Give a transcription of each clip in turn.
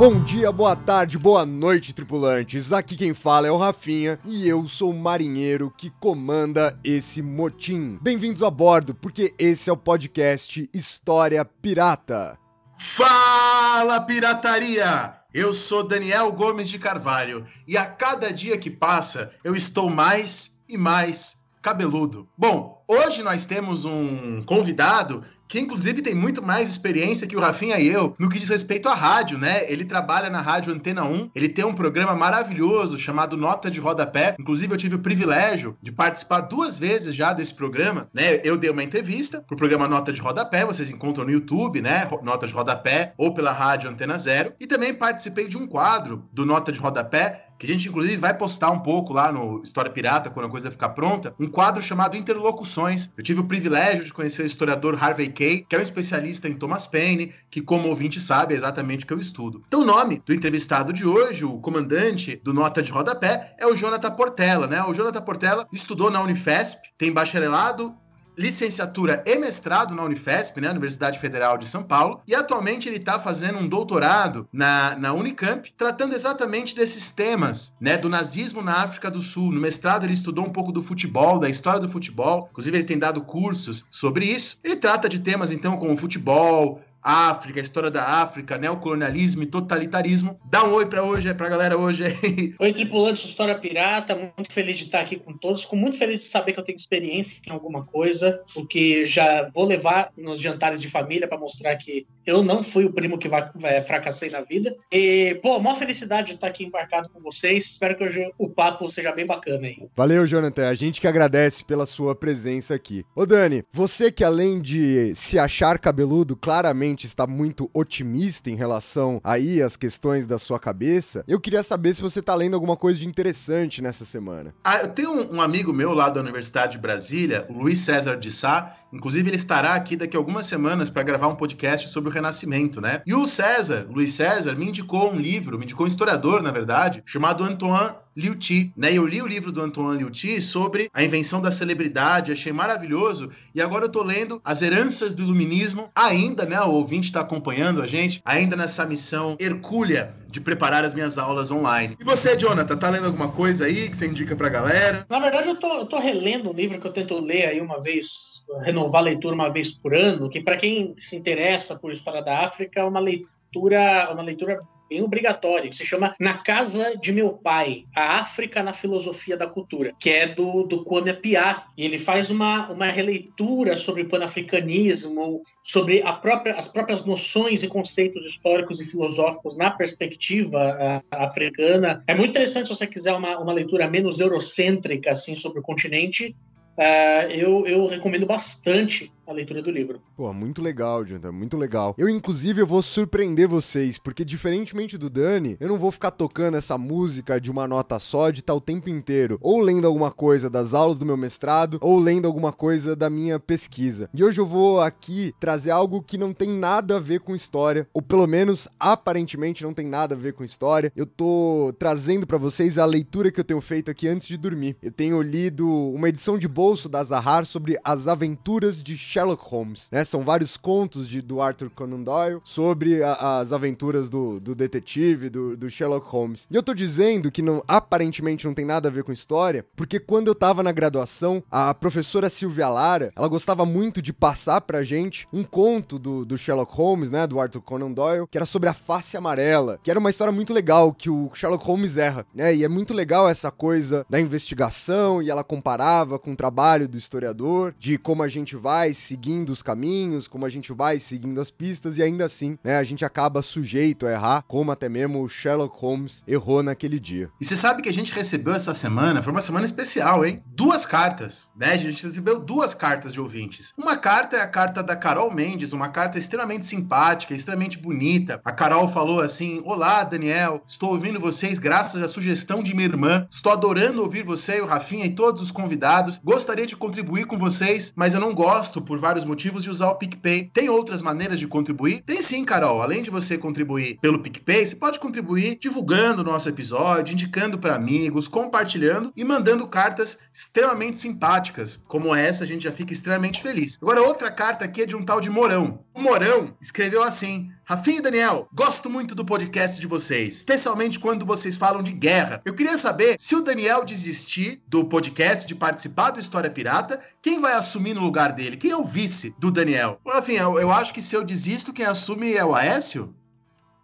Bom dia, boa tarde, boa noite, tripulantes. Aqui quem fala é o Rafinha e eu sou o marinheiro que comanda esse motim. Bem-vindos a bordo, porque esse é o podcast História Pirata. Fala, pirataria! Eu sou Daniel Gomes de Carvalho e a cada dia que passa eu estou mais e mais cabeludo. Bom, hoje nós temos um convidado que inclusive tem muito mais experiência que o Rafinha e eu no que diz respeito à rádio, né? Ele trabalha na rádio Antena 1, ele tem um programa maravilhoso chamado Nota de Rodapé. Inclusive, eu tive o privilégio de participar duas vezes já desse programa, né? Eu dei uma entrevista pro programa Nota de Rodapé, vocês encontram no YouTube, né? Nota de Rodapé, ou pela rádio Antena Zero. E também participei de um quadro do Nota de Rodapé que a gente inclusive vai postar um pouco lá no História Pirata quando a coisa ficar pronta, um quadro chamado Interlocuções. Eu tive o privilégio de conhecer o historiador Harvey Kay, que é um especialista em Thomas Paine, que como ouvinte sabe é exatamente o que eu estudo. Então o nome do entrevistado de hoje, o comandante do Nota de Rodapé, é o Jonathan Portela, né? O Jonathan Portela estudou na Unifesp, tem bacharelado licenciatura e mestrado na Unifesp, né, Universidade Federal de São Paulo, e atualmente ele está fazendo um doutorado na, na Unicamp, tratando exatamente desses temas, né, do nazismo na África do Sul. No mestrado ele estudou um pouco do futebol, da história do futebol, inclusive ele tem dado cursos sobre isso. Ele trata de temas então como futebol, África, a história da África, neocolonialismo e totalitarismo. Dá um oi pra hoje, pra galera hoje aí. Oi, tripulantes História Pirata, muito feliz de estar aqui com todos, com muito feliz de saber que eu tenho experiência em alguma coisa, o que já vou levar nos jantares de família para mostrar que eu não fui o primo que vai, vai, fracassei na vida. E, pô, maior felicidade de estar aqui embarcado com vocês, espero que hoje o papo seja bem bacana aí. Valeu, Jonathan, a gente que agradece pela sua presença aqui. Ô Dani, você que além de se achar cabeludo, claramente está muito otimista em relação aí às questões da sua cabeça. Eu queria saber se você está lendo alguma coisa de interessante nessa semana. Ah, eu tenho um, amigo meu lá da Universidade de Brasília, o Luiz César de Sá, inclusive ele estará aqui daqui a algumas semanas para gravar um podcast sobre o Renascimento, né? E o César, Luiz César, me indicou um livro, me indicou um historiador, na verdade, chamado Antoine Liu Ti, né? Eu li o livro do Antoine Liu Ti sobre a invenção da celebridade, achei maravilhoso, e agora eu tô lendo As Heranças do Iluminismo, ainda, né? O ouvinte está acompanhando a gente, ainda nessa missão hercúlea de preparar as minhas aulas online. E você, Jonathan, tá lendo alguma coisa aí que você indica pra galera? Na verdade, eu tô, eu tô relendo um livro que eu tento ler aí uma vez, renovar a leitura uma vez por ano, que para quem se interessa por história da África, é uma leitura, uma leitura bem obrigatória, que se chama Na Casa de Meu Pai, a África na Filosofia da Cultura, que é do, do Kwame Piá. E ele faz uma, uma releitura sobre o panafricanismo, sobre própria, as próprias noções e conceitos históricos e filosóficos na perspectiva uh, africana. É muito interessante se você quiser uma, uma leitura menos eurocêntrica assim, sobre o continente. Uh, eu, eu recomendo bastante a leitura do livro. Pô, muito legal, Jonathan, muito legal. Eu, inclusive, eu vou surpreender vocês, porque diferentemente do Dani, eu não vou ficar tocando essa música de uma nota só de tal o tempo inteiro, ou lendo alguma coisa das aulas do meu mestrado, ou lendo alguma coisa da minha pesquisa. E hoje eu vou aqui trazer algo que não tem nada a ver com história, ou pelo menos aparentemente não tem nada a ver com história. Eu tô trazendo para vocês a leitura que eu tenho feito aqui antes de dormir. Eu tenho lido uma edição de bolso da Zahar sobre as aventuras de Sherlock Holmes, né? São vários contos de, do Arthur Conan Doyle sobre a, as aventuras do, do detetive, do, do, Sherlock Holmes. E eu tô dizendo que não, aparentemente não tem nada a ver com história, porque quando eu tava na graduação, a professora Silvia Lara, ela gostava muito de passar pra gente um conto do, do Sherlock Holmes, né? Do Arthur Conan Doyle, que era sobre a face amarela, que era uma história muito legal, que o Sherlock Holmes erra, né? E é muito legal essa coisa da investigação, e ela comparava com o trabalho do historiador, de como a gente vai seguindo os caminhos, como a gente vai seguindo as pistas e ainda assim, né, a gente acaba sujeito a errar, como até mesmo o Sherlock Holmes errou naquele dia. E você sabe que a gente recebeu essa semana, foi uma semana especial, hein? Duas cartas, né? A gente recebeu duas cartas de ouvintes. Uma carta é a carta da Carol Mendes, uma carta extremamente simpática, extremamente bonita. A Carol falou assim: Olá, Daniel, estou ouvindo vocês graças à sugestão de minha irmã. Estou adorando ouvir você, o Rafinha e todos os convidados. Gostaria de contribuir com vocês, mas eu não gosto, por vários motivos, de usar o PicPay. Tem outras maneiras de contribuir? Tem sim, Carol. Além de você contribuir pelo PicPay, você pode contribuir divulgando o nosso episódio, indicando para amigos, compartilhando e mandando cartas extremamente simpáticas. Como essa, a gente já fica extremamente feliz. Agora, outra carta aqui é de um tal de Morão. O Morão escreveu assim: Rafinha e Daniel, gosto muito do podcast de vocês, especialmente quando vocês falam de guerra. Eu queria saber se o Daniel desistir do podcast, de participar do História Pirata, quem vai assumir no lugar dele? Quem é o vice do Daniel? Rafinha, eu, acho que se eu desisto, quem assume é o Aécio?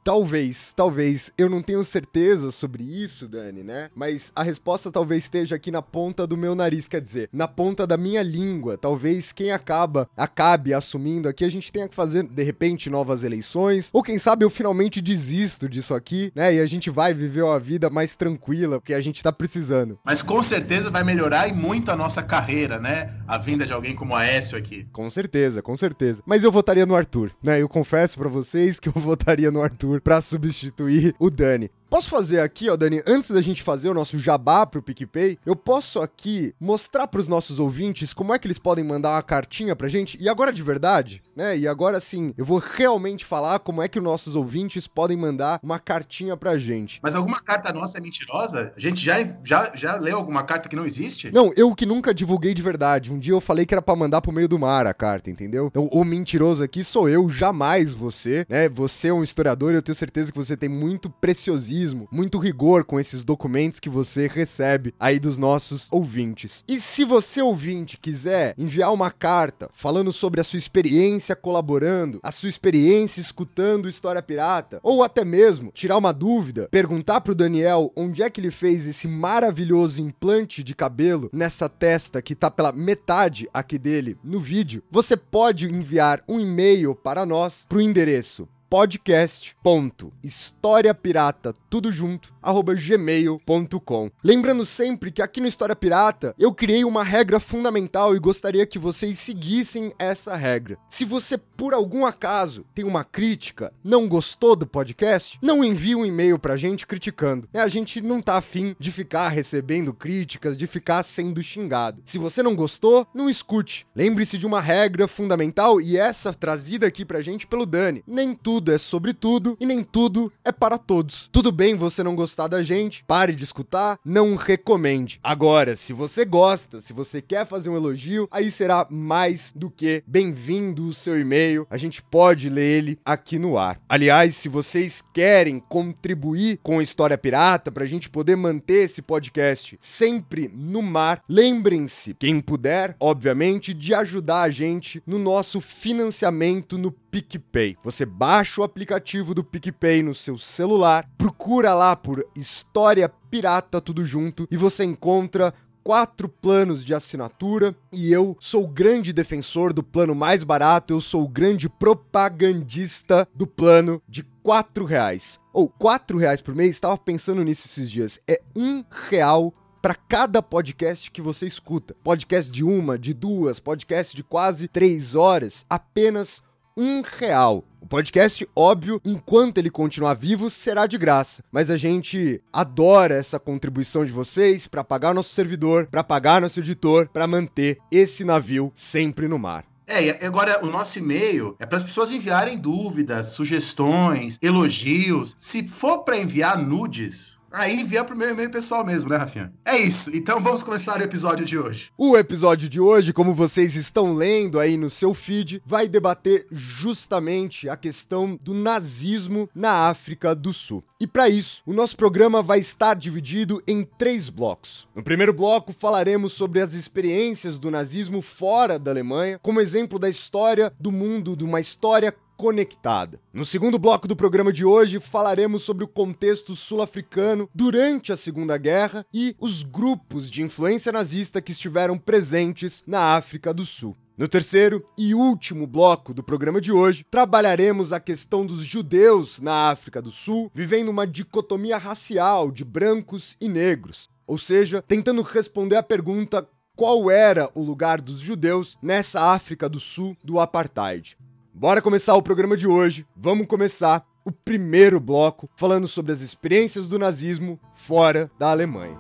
Talvez, talvez. Eu não tenho certeza sobre isso, Dani, né? Mas a resposta talvez esteja aqui na ponta do meu nariz, quer dizer, na ponta da minha língua. Talvez quem acaba, acabe assumindo aqui, a gente tenha que fazer, de repente, novas eleições. Ou quem sabe eu finalmente desisto disso aqui, né? E a gente vai viver uma vida mais tranquila, porque a gente tá precisando. Mas com certeza vai melhorar e muito a nossa carreira, né? A vinda de alguém como a Aécio aqui. Com certeza, com certeza. Mas eu votaria no Arthur, né? Eu confesso para vocês que eu votaria no Arthur para substituir o Dani. Posso fazer aqui, ó, Dani, antes da gente fazer o nosso jabá pro PicPay, eu posso aqui mostrar pros nossos ouvintes como é que eles podem mandar uma cartinha pra gente, e agora de verdade, né? E agora sim, eu vou realmente falar como é que os nossos ouvintes podem mandar uma cartinha pra gente. Mas alguma carta nossa é mentirosa? A gente já, já, já leu alguma carta que não existe? Não, eu que nunca divulguei de verdade. Um dia eu falei que era pra mandar pro meio do mar a carta, entendeu? Então, o mentiroso aqui sou eu, jamais você, né? Você é um historiador e eu tenho certeza que você tem muito preciosismo muito rigor com esses documentos que você recebe aí dos nossos ouvintes. E se você ouvinte quiser enviar uma carta falando sobre a sua experiência colaborando, a sua experiência escutando História Pirata, ou até mesmo tirar uma dúvida, perguntar pro Daniel onde é que ele fez esse maravilhoso implante de cabelo nessa testa que tá pela metade aqui dele no vídeo, você pode enviar um e-mail para nós pro endereço podcast.historiapirata tudo junto arroba gmail.com. Lembrando sempre que aqui no História Pirata eu criei uma regra fundamental e gostaria que vocês seguissem essa regra. Se você por algum acaso tem uma crítica, não gostou do podcast, não envie um e-mail pra gente criticando. É, a gente não tá afim de ficar recebendo críticas, de ficar sendo xingado. Se você não gostou, não escute. Lembre-se de uma regra fundamental e essa trazida aqui pra gente pelo Dani. Nem tudo é sobre tudo e nem tudo é para todos. Tudo bem você não gostar da gente, pare de escutar, não recomende. Agora, se você gosta, se você quer fazer um elogio, aí será mais do que bem-vindo o seu e-mail. A gente pode ler ele aqui no ar. Aliás, se vocês querem contribuir com a História Pirata para a gente poder manter esse podcast sempre no mar, lembrem-se, quem puder, obviamente, de ajudar a gente no nosso financiamento no PicPay. Você baixa o aplicativo do PicPay no seu celular, procura lá por História Pirata tudo junto e você encontra quatro planos de assinatura e eu sou o grande defensor do plano mais barato, eu sou o grande propagandista do plano de quatro reais. Ou quatro reais por mês, estava pensando nisso esses dias, é um real para cada podcast que você escuta. Podcast de uma, de duas, podcast de quase três horas, apenas um real. O podcast, óbvio, enquanto ele continuar vivo, será de graça. Mas a gente adora essa contribuição de vocês para pagar nosso servidor, para pagar nosso editor, para manter esse navio sempre no mar. É, e agora o nosso e-mail é para as pessoas enviarem dúvidas, sugestões, elogios. Se for para enviar nudes, Aí envia pro meu e-mail pessoal mesmo, né, Rafinha? É isso. Então vamos começar o episódio de hoje. O episódio de hoje, como vocês estão lendo aí no seu feed, vai debater justamente a questão do nazismo na África do Sul. E para isso, o nosso programa vai estar dividido em três blocos. No primeiro bloco, falaremos sobre as experiências do nazismo fora da Alemanha, como exemplo da história do mundo, de uma história conectada. No segundo bloco do programa de hoje, falaremos sobre o contexto sul-africano durante a Segunda Guerra e os grupos de influência nazista que estiveram presentes na África do Sul. No terceiro e último bloco do programa de hoje, trabalharemos a questão dos judeus na África do Sul, vivendo uma dicotomia racial de brancos e negros, ou seja, tentando responder à pergunta qual era o lugar dos judeus nessa África do Sul do apartheid. Bora começar o programa de hoje. Vamos começar o primeiro bloco falando sobre as experiências do nazismo fora da Alemanha.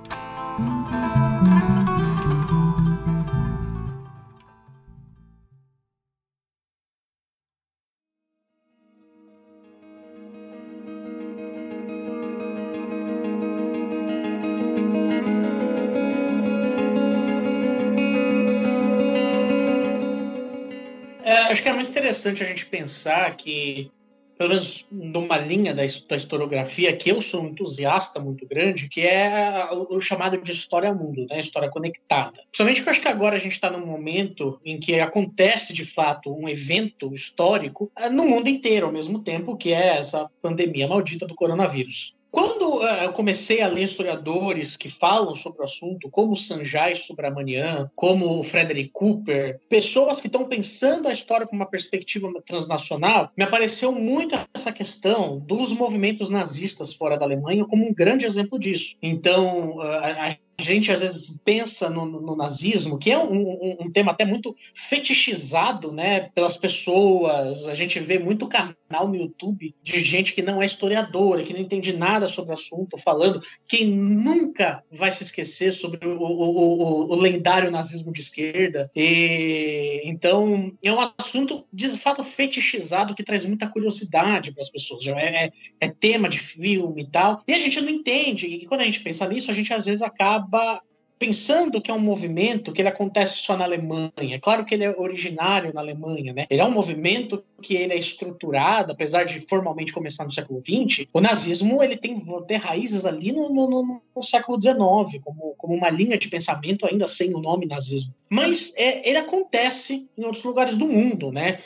Acho que é muito interessante a gente pensar que, pelo menos numa linha da, historiografia, que eu sou um entusiasta muito grande, que é o, o chamado de história mundo, né? história conectada. Principalmente porque eu acho que agora a gente está num momento em que acontece, de fato, um evento histórico eh, no mundo inteiro ao mesmo tempo, que é essa pandemia maldita do coronavírus. Quando uh, eu comecei a ler historiadores que falam sobre o assunto, como Sanjay Subramanian, como Frederick Cooper, pessoas que estão pensando a história com uma perspectiva transnacional, me apareceu muito essa questão dos movimentos nazistas fora da Alemanha como um grande exemplo disso. Então, uh, a gente às vezes pensa no, no, nazismo, que é um, um, um, tema até muito fetichizado né, pelas pessoas. A gente vê muito canal no YouTube de gente que não é historiadora, que não entende nada sobre o assunto, falando. Quem nunca vai se esquecer sobre o, o, o lendário nazismo de esquerda. E, então, é um assunto de fato fetichizado que traz muita curiosidade para as pessoas. É, é, é tema de filme e tal. E a gente não entende. E quando a gente pensa nisso, a gente às vezes acaba acaba pensando que é um movimento que ele acontece só na Alemanha. É claro que ele é originário na Alemanha, né? Ele é um movimento que ele é estruturado, apesar de formalmente começar no século XX, o nazismo ele tem, tem raízes ali no, no, no século XIX, como, como uma linha de pensamento ainda sem o nome nazismo. Mas é, ele acontece em outros lugares do mundo, né?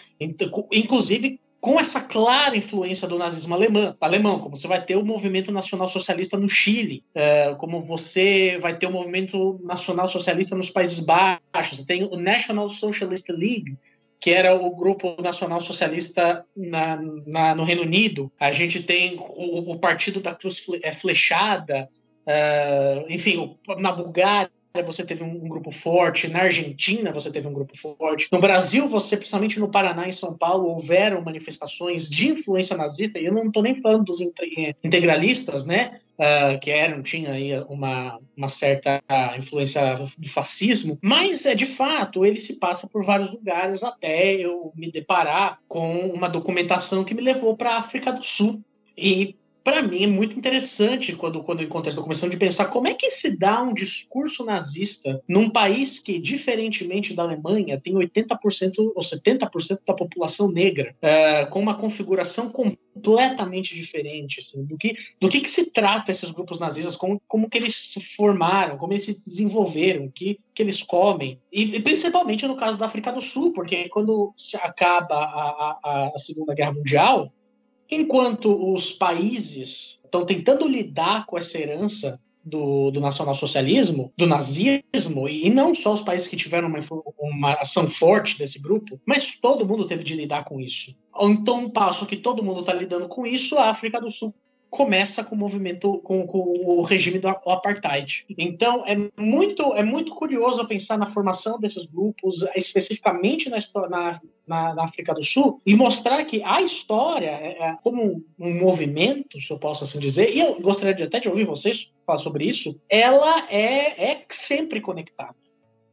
Inclusive com essa clara influência do nazismo alemão, alemão, como você vai ter o movimento nacional socialista no Chile, é, como você vai ter o movimento nacional socialista nos Países Baixos, tem o National Socialist League, que era o grupo nacional socialista na, na, no Reino Unido. A gente tem o, o Partido da Cruz é, Flechada, uh, enfim, na Bulgária você teve um, grupo forte, na Argentina você teve um grupo forte, no Brasil você, principalmente no Paraná e São Paulo, houveram manifestações de influência nazista, e eu não estou nem falando dos integralistas, né, uh, que eram, tinha aí uma, uma certa influência do fascismo, mas é de fato ele se passa por vários lugares até eu me deparar com uma documentação que me levou para a África do Sul. E para mim é muito interessante quando, quando eu essa comissão de pensar como é que se dá um discurso nazista num país que, diferentemente da Alemanha, tem 80% ou 70% da população negra, é, com uma configuração completamente diferente assim, do, que, do que, que se trata esses grupos nazistas, como, como que eles se formaram, como eles se desenvolveram, o que, que eles comem. E, e, principalmente no caso da África do Sul, porque quando se acaba a, a, a Segunda Guerra Mundial, Enquanto os países estão tentando lidar com essa herança do, do nacionalsocialismo, do nazismo, e não só os países que tiveram uma, uma ação forte desse grupo, mas todo mundo teve de lidar com isso. Então, um passo que todo mundo está lidando com isso, a África do Sul começa com o movimento, com, com, o regime do apartheid. Então, é muito, é muito curioso pensar na formação desses grupos, especificamente na, na, na, na África do Sul, e mostrar que a história, é, é, como um movimento, se eu posso assim dizer, e eu gostaria de, até de ouvir vocês falar sobre isso, ela é, é sempre conectada.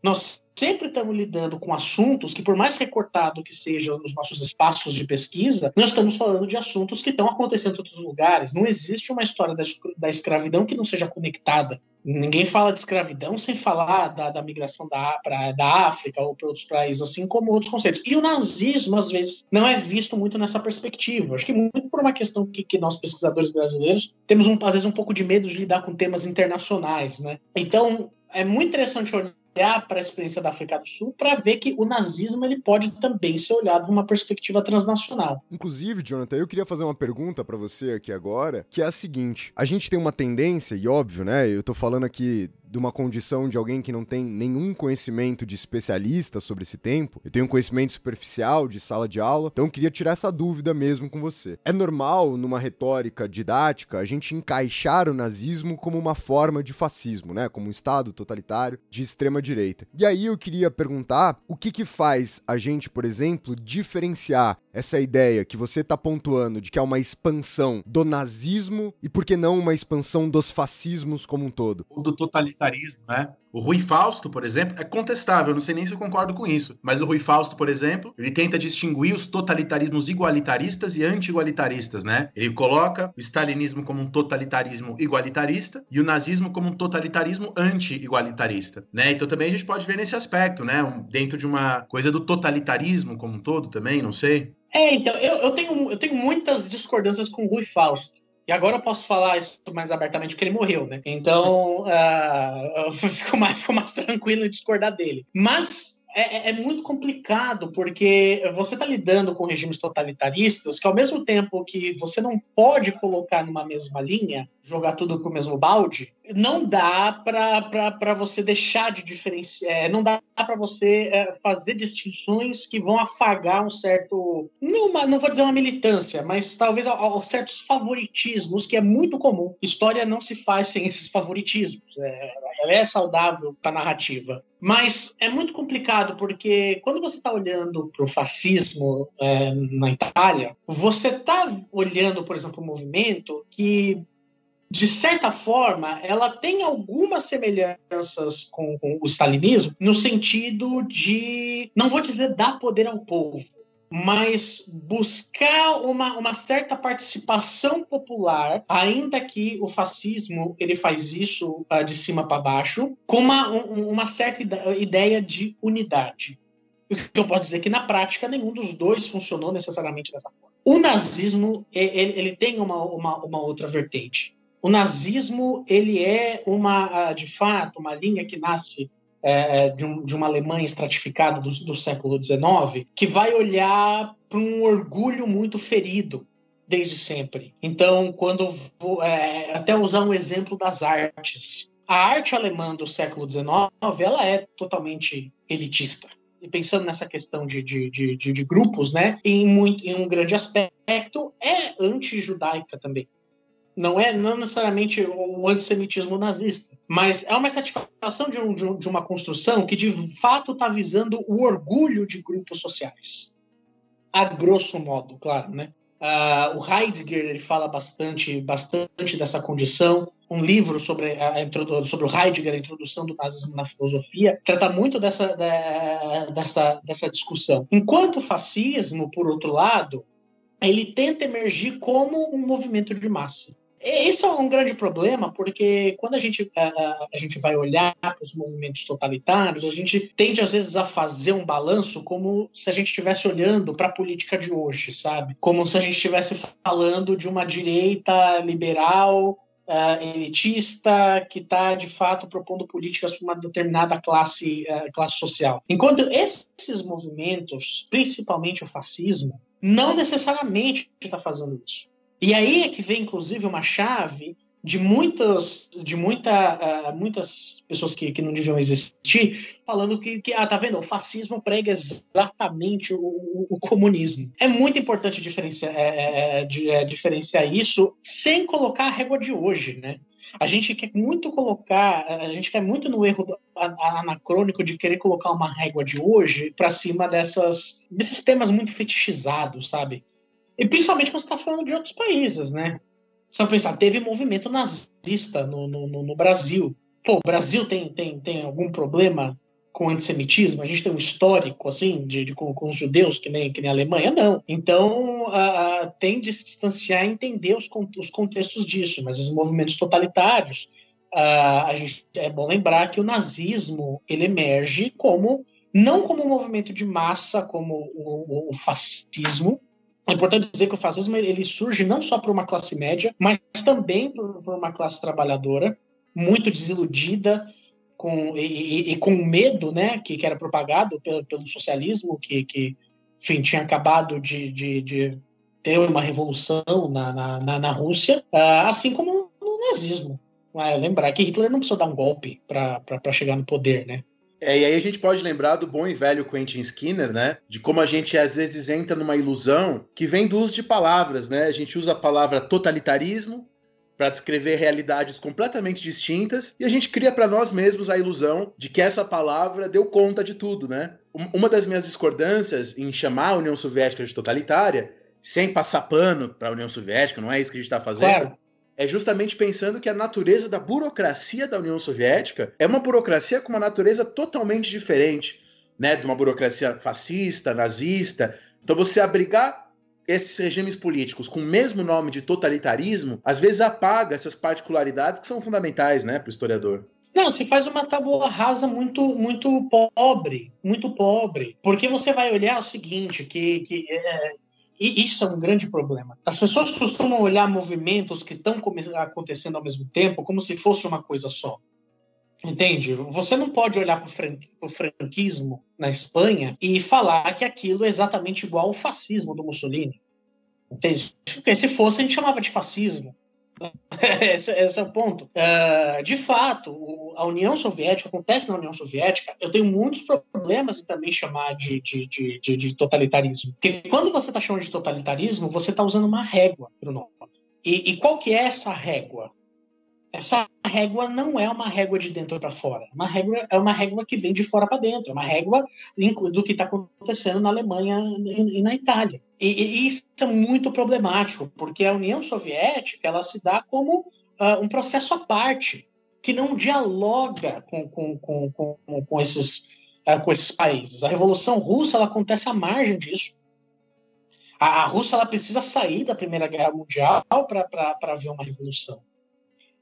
Nós sempre estamos lidando com assuntos que, por mais recortado que sejam nos nossos espaços de pesquisa, nós estamos falando de assuntos que estão acontecendo em outros lugares. Não existe uma história da, escravidão que não seja conectada. Ninguém fala de escravidão sem falar da, da migração da, pra, da África ou para outros países, assim como outros conceitos. E o nazismo, às vezes, não é visto muito nessa perspectiva. Acho que muito por uma questão que, que nós, pesquisadores brasileiros, temos, um, às vezes, um pouco de medo de lidar com temas internacionais. Né? Então, é muito interessante olhar olhar para a experiência da África do Sul para ver que o nazismo ele pode também ser olhado numa perspectiva transnacional. Inclusive, Jonathan, eu queria fazer uma pergunta para você aqui agora, que é a seguinte: a gente tem uma tendência, e óbvio, né? Eu tô falando aqui de uma condição de alguém que não tem nenhum conhecimento de especialista sobre esse tempo. Eu tenho um conhecimento superficial de sala de aula, então eu queria tirar essa dúvida mesmo com você. É normal, numa retórica didática, a gente encaixar o nazismo como uma forma de fascismo, né? Como um Estado totalitário de extrema direita. E aí eu queria perguntar o que que faz a gente, por exemplo, diferenciar essa ideia que você está pontuando de que é uma expansão do nazismo e por que não uma expansão dos fascismos como um todo? Do totalitarismo, né? O Rui Fausto, por exemplo, é contestável, não sei nem se eu concordo com isso, mas o Rui Fausto, por exemplo, ele tenta distinguir os totalitarismos igualitaristas e anti-igualitaristas, né? Ele coloca o stalinismo como um totalitarismo igualitarista e o nazismo como um totalitarismo anti-igualitarista, né? Então também a gente pode ver nesse aspecto, né? Um, dentro de uma coisa do totalitarismo como um todo também, não sei. É, então, eu, eu, tenho, eu tenho muitas discordâncias com o Rui Fausto. E agora eu posso falar isso mais abertamente porque ele morreu, né? Então, uh, eu fico mais, fico mais tranquilo em discordar dele. Mas é, é, muito complicado, porque você está lidando com regimes totalitaristas que, ao mesmo tempo que você não pode colocar numa mesma linha, jogar tudo pro mesmo balde, não dá para você deixar de diferenciar, é, não dá para você é, fazer distinções que vão afagar um certo, não, não vou dizer uma militância, mas talvez a, certos favoritismos que é muito comum. História não se faz sem esses favoritismos. É, ela é saudável para a narrativa. Mas é muito complicado porque quando você está olhando para o fascismo é, na Itália, você está olhando, por exemplo, um movimento que de certa forma, ela tem algumas semelhanças com, com, o stalinismo, no sentido de, não vou dizer dar poder ao povo, mas buscar uma, uma certa participação popular, ainda que o fascismo ele faz isso uh, de cima para baixo, com uma, um, uma certa ideia de unidade. O que eu posso dizer que na prática nenhum dos dois funcionou necessariamente dessa forma. O nazismo ele, ele tem uma, uma, uma outra vertente o nazismo ele é uma, de fato, uma linha que nasce é, de, um, de, uma Alemanha estratificada do, do século XIX, que vai olhar para um orgulho muito ferido desde sempre. Então, quando é, até usar um exemplo das artes, a arte alemã do século XIX ela é totalmente elitista. E pensando nessa questão de, de, de, de grupos, né, em, muito, em um grande aspecto, é anti-judaica também não é não necessariamente o antissemitismo nazista, mas é uma certificação de, um, de uma construção que de fato está visando o orgulho de grupos sociais. A grosso modo, claro, né? Uh, o Heidegger ele fala bastante, bastante dessa condição. Um livro sobre, a, sobre o Heidegger, a introdução do nazismo na filosofia, trata muito dessa, da, dessa, dessa discussão. Enquanto o fascismo, por outro lado, ele tenta emergir como um movimento de massa. Isso é um grande problema, porque quando a gente, a, a gente vai olhar para os movimentos totalitários, a gente tende, às vezes, a fazer um balanço como se a gente estivesse olhando para a política de hoje, sabe? Como se a gente estivesse falando de uma direita liberal Uh, elitista que está de fato propondo políticas para uma determinada classe, uh, classe social. Enquanto esses movimentos, principalmente o fascismo, não necessariamente está fazendo isso. E aí é que vem, inclusive, uma chave de muitas, de muita, uh, muitas pessoas que, que não deviam existir, falando que, que, ah, tá vendo, o fascismo prega exatamente o, o, o comunismo. É muito importante diferenciar, é, é, é, é, diferenciar isso sem colocar a régua de hoje, né? A gente quer muito colocar, a gente quer muito no erro anacrônico de querer colocar uma régua de hoje para cima dessas, desses temas muito fetichizados, sabe? E principalmente quando você está falando de outros países, né? Você pensar, teve movimento nazista no, no, no, Brasil. Pô, o Brasil tem, tem, tem algum problema com antissemitismo? A gente tem um histórico, assim, de, de com, com, os judeus, que nem, que nem a Alemanha? Não. Então, uh, tem de se distanciar e entender os, os contextos disso. Mas os movimentos totalitários, uh, a gente, é bom lembrar que o nazismo, ele emerge como não como um movimento de massa, como o, o fascismo, é importante dizer que o fascismo ele surge não só por uma classe média, mas também por uma classe trabalhadora muito desiludida, com, e, e, e com medo né, que, que era propagado pelo, pelo socialismo, que, que enfim, tinha acabado de, de, de ter uma revolução na, na, na, Rússia, uh, assim como no nazismo. Uh, lembrar que Hitler não precisou dar um golpe para chegar no poder, né? É, e aí a gente pode lembrar do bom e velho Quentin Skinner, né? De como a gente às vezes entra numa ilusão que vem do uso de palavras, né? A gente usa a palavra totalitarismo para descrever realidades completamente distintas e a gente cria para nós mesmos a ilusão de que essa palavra deu conta de tudo, né? Uma das minhas discordâncias em chamar a União Soviética de totalitária, sem passar pano para a União Soviética, não é isso que a gente está fazendo. Claro é justamente pensando que a natureza da burocracia da União Soviética é uma burocracia com uma natureza totalmente diferente, né, de uma burocracia fascista, nazista. Então você abrigar esses regimes políticos com o mesmo nome de totalitarismo, às vezes apaga essas particularidades que são fundamentais, né, para o historiador. Não, se faz uma tábua rasa muito, muito pobre, muito pobre. Porque você vai olhar o seguinte, que, que é, e isso é um grande problema. As pessoas costumam olhar movimentos que estão acontecendo ao mesmo tempo como se fosse uma coisa só. Entende? Você não pode olhar para o franquismo na Espanha e falar que aquilo é exatamente igual ao fascismo do Mussolini. Entende? Porque se fosse, a gente chamava de fascismo. esse, esse, é o ponto. Uh, de fato, o, a União Soviética, acontece na União Soviética, eu tenho muitos problemas em também chamar de, de, de, de, totalitarismo. Porque quando você está chamando de totalitarismo, você está usando uma régua para o nome. E, e qual que é essa régua? Essa régua não é uma régua de dentro para fora. Uma régua é uma régua que vem de fora para dentro. É uma régua do que está acontecendo na Alemanha e, na Itália. E, e, isso é muito problemático, porque a União Soviética ela se dá como uh, um processo à parte, que não dialoga com, com, com, com, com esses, uh, com esses países. A Revolução Russa ela acontece à margem disso. A, a Rússia ela precisa sair da Primeira Guerra Mundial para ver uma revolução.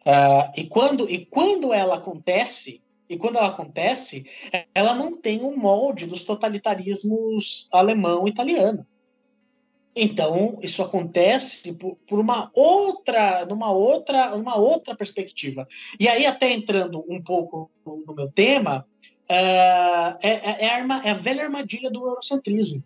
Uh, e, quando, e quando ela acontece, e quando ela acontece, ela não tem o um molde dos totalitarismos alemão e italiano. Então, isso acontece por, por, uma outra, numa outra, numa outra perspectiva. E aí, até entrando um pouco no, meu tema, uh, é, é, a, é, a velha armadilha do eurocentrismo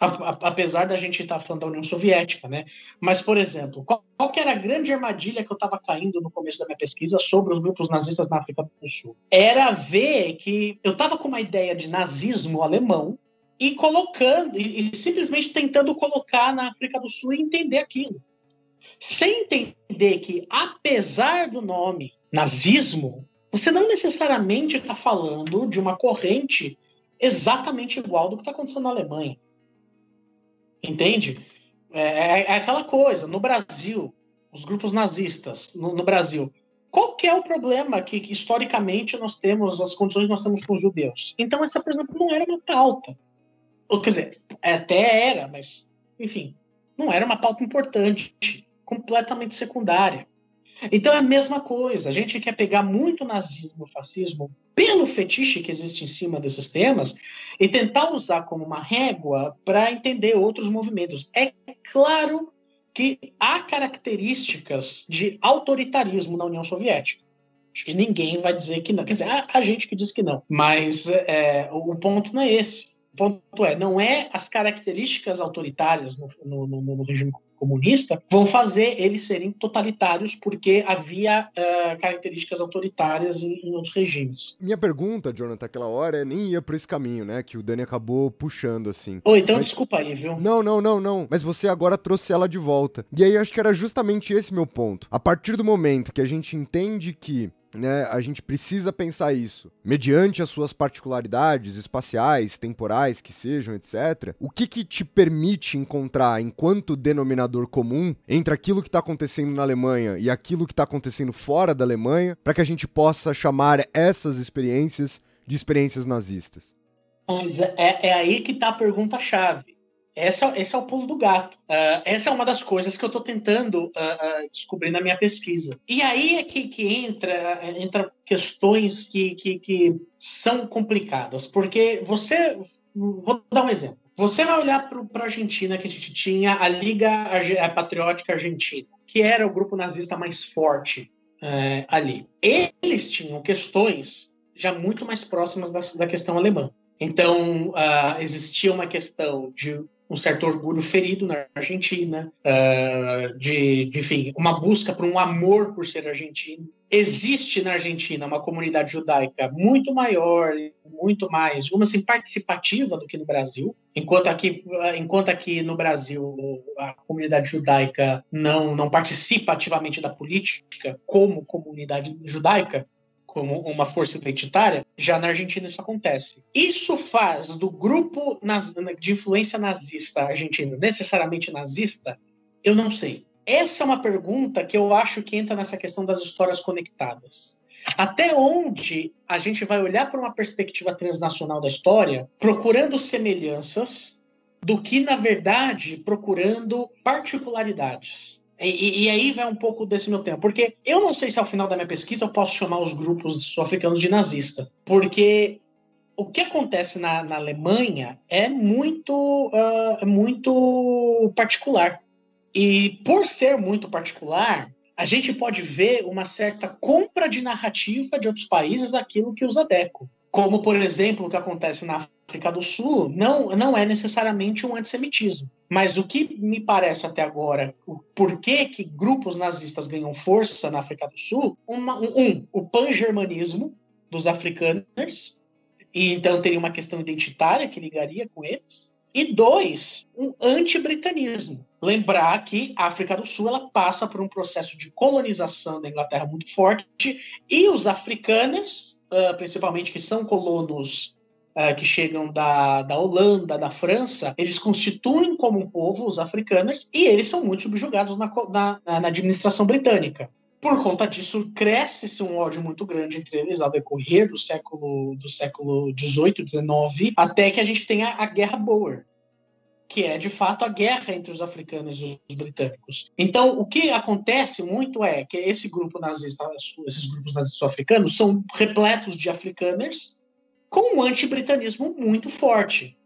apesar da gente estar tá falando da União Soviética, né? Mas, por exemplo, qual, qual era a grande armadilha que eu estava caindo no começo da minha pesquisa sobre os grupos nazistas na África do Sul? Era ver que eu estava com uma ideia de nazismo alemão e colocando, e, e simplesmente tentando colocar na África do Sul e entender aquilo. Sem entender que, apesar do nome nazismo, você não necessariamente está falando de uma corrente exatamente igual do que está acontecendo na Alemanha. Entende? É, é, é, aquela coisa. No Brasil, os grupos nazistas, no, no Brasil, qual que é o problema que, que, historicamente nós temos, as condições que nós temos com os judeus? Então, essa, por exemplo, não era uma pauta. Ou, quer dizer, até era, mas, enfim, não era uma pauta importante, completamente secundária. Então é a mesma coisa. A gente quer pegar muito nazismo, fascismo, pelo fetiche que existe em cima desses temas e tentar usar como uma régua para entender outros movimentos. É claro que há características de autoritarismo na União Soviética. Acho que ninguém vai dizer que não. Quer dizer, há, gente que diz que não. Mas é, o ponto não é esse. O ponto é, não é as características autoritárias no, no, no, no regime comunista vão fazer eles serem totalitários porque havia uh, características autoritárias em, em, outros regimes. Minha pergunta, Jonathan, aquela hora, nem ia por esse caminho, né? Que o Dani acabou puxando, assim. Oi, então Mas... desculpa aí, viu? Não, não, não, não. Mas você agora trouxe ela de volta. E aí acho que era justamente esse meu ponto. A partir do momento que a gente entende que né, a gente precisa pensar isso. Mediante as suas particularidades espaciais, temporais, que sejam, etc. O que que te permite encontrar, enquanto denominador comum, entre aquilo que está acontecendo na Alemanha e aquilo que está acontecendo fora da Alemanha, para que a gente possa chamar essas experiências de experiências nazistas? Mas é, é aí que está a pergunta-chave. Essa, esse é o pulo do gato. Uh, essa é uma das coisas que eu estou tentando uh, uh, descobrir na minha pesquisa. E aí é que, que entra, entra questões que, que, que são complicadas, porque você. Vou dar um exemplo. Você vai olhar para a Argentina, que a gente tinha a Liga Patriótica Argentina, que era o grupo nazista mais forte ali. Eles tinham questões já muito mais próximas da, da questão alemã. Então, uh, existia uma questão de um certo orgulho ferido na Argentina, uh, de, de, enfim, uma busca por um amor por ser argentino. Existe na Argentina uma comunidade judaica muito maior, muito mais, digamos assim, participativa do que no Brasil, enquanto aqui, enquanto aqui no Brasil a comunidade judaica não, não participa ativamente da política como comunidade judaica, como uma força identitária, já na Argentina isso acontece. Isso faz do grupo de influência nazista argentino necessariamente nazista? Eu não sei. Essa é uma pergunta que eu acho que entra nessa questão das histórias conectadas. Até onde a gente vai olhar para uma perspectiva transnacional da história, procurando semelhanças, do que, na verdade, procurando particularidades. E, e, aí vai um pouco desse meu tempo, porque eu não sei se ao final da minha pesquisa eu posso chamar os grupos sul-africanos de nazista, porque o que acontece na, na Alemanha é muito, uh, muito particular. E por ser muito particular, a gente pode ver uma certa compra de narrativa de outros países daquilo que os adequam. Como, por exemplo, o que acontece na África do Sul, não, não é necessariamente um antissemitismo. Mas o que me parece até agora, o porquê que grupos nazistas ganham força na África do Sul, uma, um, o pan-germanismo dos africanos, e então teria uma questão identitária que ligaria com eles, e dois, um anti-britanismo. Lembrar que a África do Sul ela passa por um processo de colonização da Inglaterra muito forte, e os africanos uh, principalmente que são colonos uh, que chegam da, da Holanda, da França, eles constituem como um povo os africanos e eles são muito subjugados na, na, na administração britânica. Por conta disso, cresce-se um ódio muito grande entre eles ao decorrer do século do século 18, 19, até que a gente tenha a Guerra Boer, que é de fato a guerra entre os africanos e os britânicos. Então, o que acontece muito é que esse grupo nazista, esses grupos nazistas africanos, são repletos de africaners com um anti-britanismo muito forte.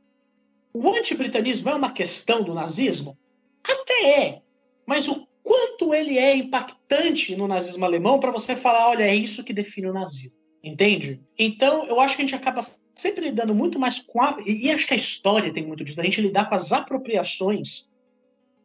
O anti-britanismo é uma questão do nazismo? Até é, mas o quanto ele é impactante no nazismo alemão para você falar, olha, é isso que define o nazismo. Entende? Então, eu acho que a gente acaba sempre lidando muito mais com a. E, acho que a história tem muito disso, a gente lidar com as apropriações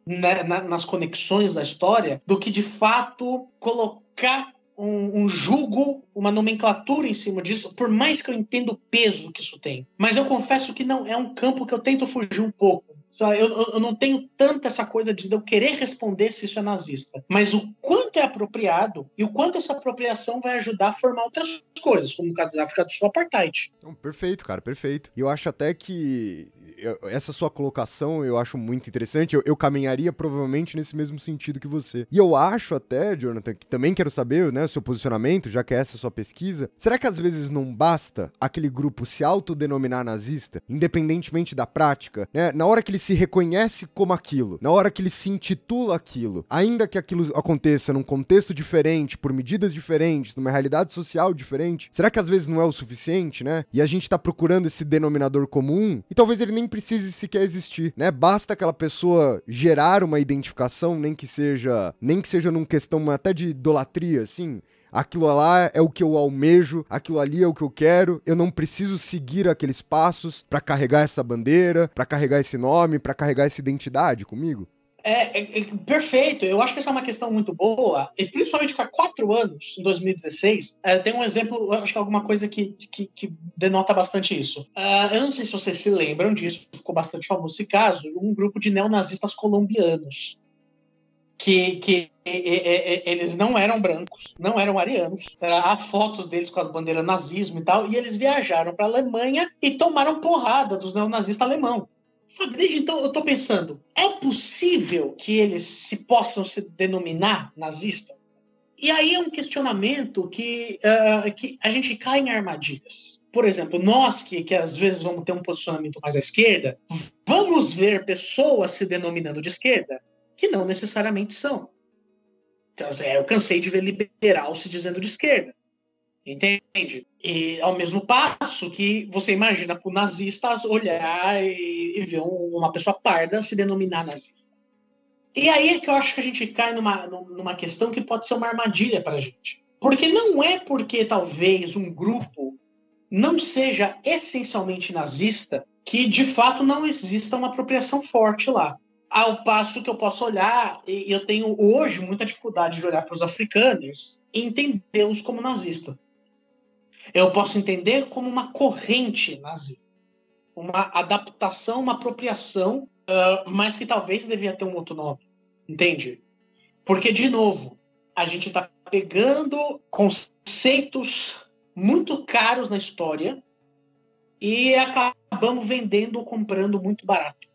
né, na, nas conexões da história, do que de fato colocar um, um jugo, uma nomenclatura em cima disso, por mais que eu entenda o peso que isso tem. Mas eu confesso que não é um campo que eu tento fugir um pouco. Eu, eu, não tenho tanta essa coisa de eu querer responder se isso é nazista, mas o quanto é apropriado e o quanto essa apropriação vai ajudar a formar outras coisas, como o caso da África do Sul, apartheid. Não, perfeito, cara, perfeito. E eu acho até que eu, essa sua colocação eu acho muito interessante. Eu, eu, caminharia provavelmente nesse mesmo sentido que você. E eu acho até, Jonathan, que também quero saber, né, o seu posicionamento, já que é essa a sua pesquisa. Será que às vezes não basta aquele grupo se autodenominar nazista, independentemente da prática, né? Na hora que ele se reconhece como aquilo, na hora que ele se intitula aquilo, ainda que aquilo aconteça num contexto diferente, por medidas diferentes, numa realidade social diferente, será que às vezes não é o suficiente, né? E a gente tá procurando esse denominador comum e talvez ele nem precise sequer existir, né? Basta aquela pessoa gerar uma identificação, nem que seja, nem que seja numa questão até de idolatria, assim, aquilo lá é o que eu almejo, aquilo ali é o que eu quero, eu não preciso seguir aqueles passos para carregar essa bandeira, para carregar esse nome, para carregar essa identidade comigo? É, é, é, perfeito. Eu acho que essa é uma questão muito boa, e principalmente há quatro anos, em 2016, é, tem um exemplo, acho que é alguma coisa que, que, que denota bastante isso. Uh, eu não sei se vocês se lembram disso, ficou bastante famoso esse caso, um grupo de neonazistas colombianos. Que, que e, e, eles não eram brancos, não eram arianos. Há fotos deles com a bandeira nazismo e tal, e eles viajaram para a Alemanha e tomaram porrada dos neonazistas alemão. Desde então, eu estou pensando, é possível que eles se possam se denominar nazista? E aí é um questionamento que, uh, que a gente cai em armadilhas. Por exemplo, nós que, que às vezes vamos ter um posicionamento mais à esquerda, vamos ver pessoas se denominando de esquerda que não necessariamente são. Então, eu cansei de ver liberal se dizendo de esquerda. Entende? E ao mesmo passo que você imagina o nazista olhar e, e ver uma pessoa parda se denominar nazista. E aí é que eu acho que a gente cai numa, numa questão que pode ser uma armadilha para a gente. Porque não é porque talvez um grupo não seja essencialmente nazista, que de fato não exista uma apropriação forte lá. Ao passo que eu posso olhar, e eu tenho hoje muita dificuldade de olhar para os africanos e entendê-los como nazistas. Eu posso entender como uma corrente nazista, uma adaptação, uma apropriação, uh, mas que talvez devia ter um outro nome. Entende? Porque, de novo, a gente está pegando conceitos muito caros na história e acabamos vendendo ou comprando muito barato.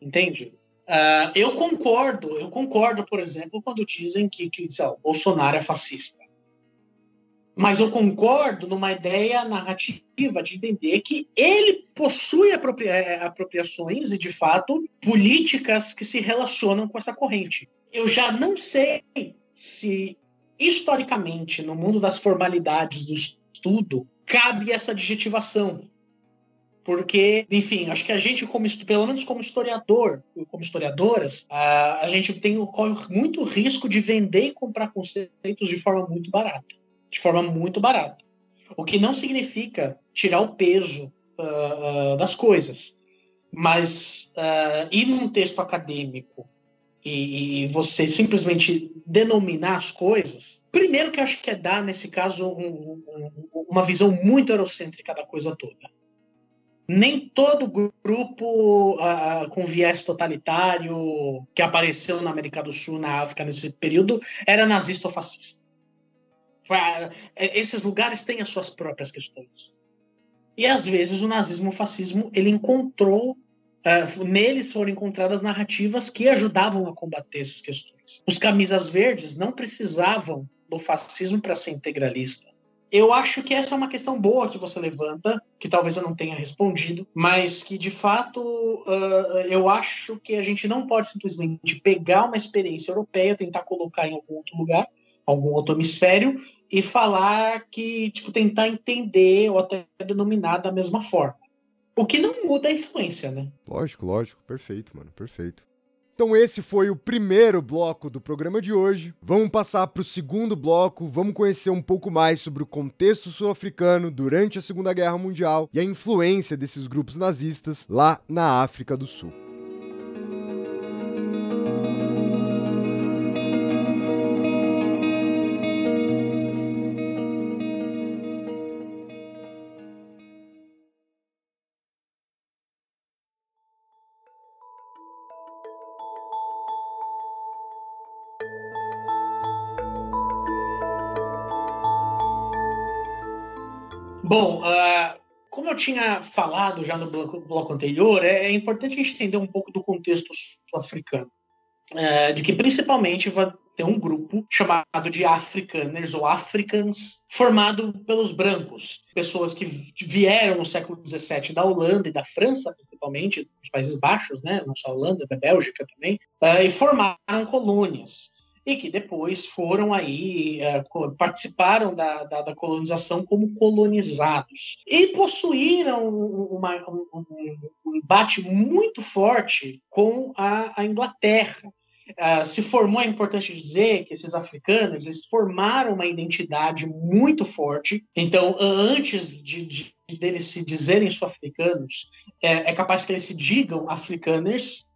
Entende? Uh, eu concordo, eu concordo, por exemplo, quando dizem que, que Bolsonaro é fascista. Mas eu concordo numa ideia narrativa de entender que ele possui é, apropriações e, de fato, políticas que se relacionam com essa corrente. Eu já não sei se, historicamente, no mundo das formalidades do estudo, cabe essa adjetivação. Porque, enfim, acho que a gente, como, pelo menos como historiador, como historiadoras, a, a gente tem corre muito risco de vender e comprar conceitos de forma muito barata de forma muito barata. O que não significa tirar o peso uh, uh, das coisas. Mas uh, ir num texto acadêmico e, e, você simplesmente denominar as coisas, primeiro que eu acho que é dar, nesse caso, um, um, uma visão muito eurocêntrica da coisa toda. Nem todo grupo uh, com viés totalitário que apareceu na América do Sul, na África, nesse período, era nazista ou fascista. É, esses lugares têm as suas próprias questões. E às vezes o nazismo o fascismo ele encontrou uh, neles foram encontradas narrativas que ajudavam a combater essas questões. Os camisas verdes não precisavam do fascismo para ser integralista. Eu acho que essa é uma questão boa que você levanta, que talvez eu não tenha respondido, mas que de fato uh, eu acho que a gente não pode simplesmente pegar uma experiência europeia, tentar colocar em algum outro lugar algum outro hemisfério e falar que, tipo, tentar entender ou até denominar da mesma forma. O que não muda a influência, né? Lógico, lógico. Perfeito, mano. Perfeito. Então esse foi o primeiro bloco do programa de hoje. Vamos passar para o segundo bloco, vamos conhecer um pouco mais sobre o contexto sul-africano durante a Segunda Guerra Mundial e a influência desses grupos nazistas lá na África do Sul. Bom, uh, como eu tinha falado já no bloco, bloco anterior, é, é, importante a gente entender um pouco do contexto sul-africano. Uh, de que principalmente vai ter um grupo chamado de Afrikaners ou Africans, formado pelos brancos, pessoas que vieram no século XVII da Holanda e da França, principalmente, dos Países Baixos, né? não só a Holanda, da Bélgica também, uh, e formaram colônias e que depois foram aí, uh, participaram da, da, da, colonização como colonizados. E possuíram uma, um, um, embate muito forte com a, a Inglaterra. Uh, se formou, é importante dizer que esses africanos eles formaram uma identidade muito forte. Então, antes de, de deles se dizerem sul-africanos, é, é capaz que eles se digam africaners,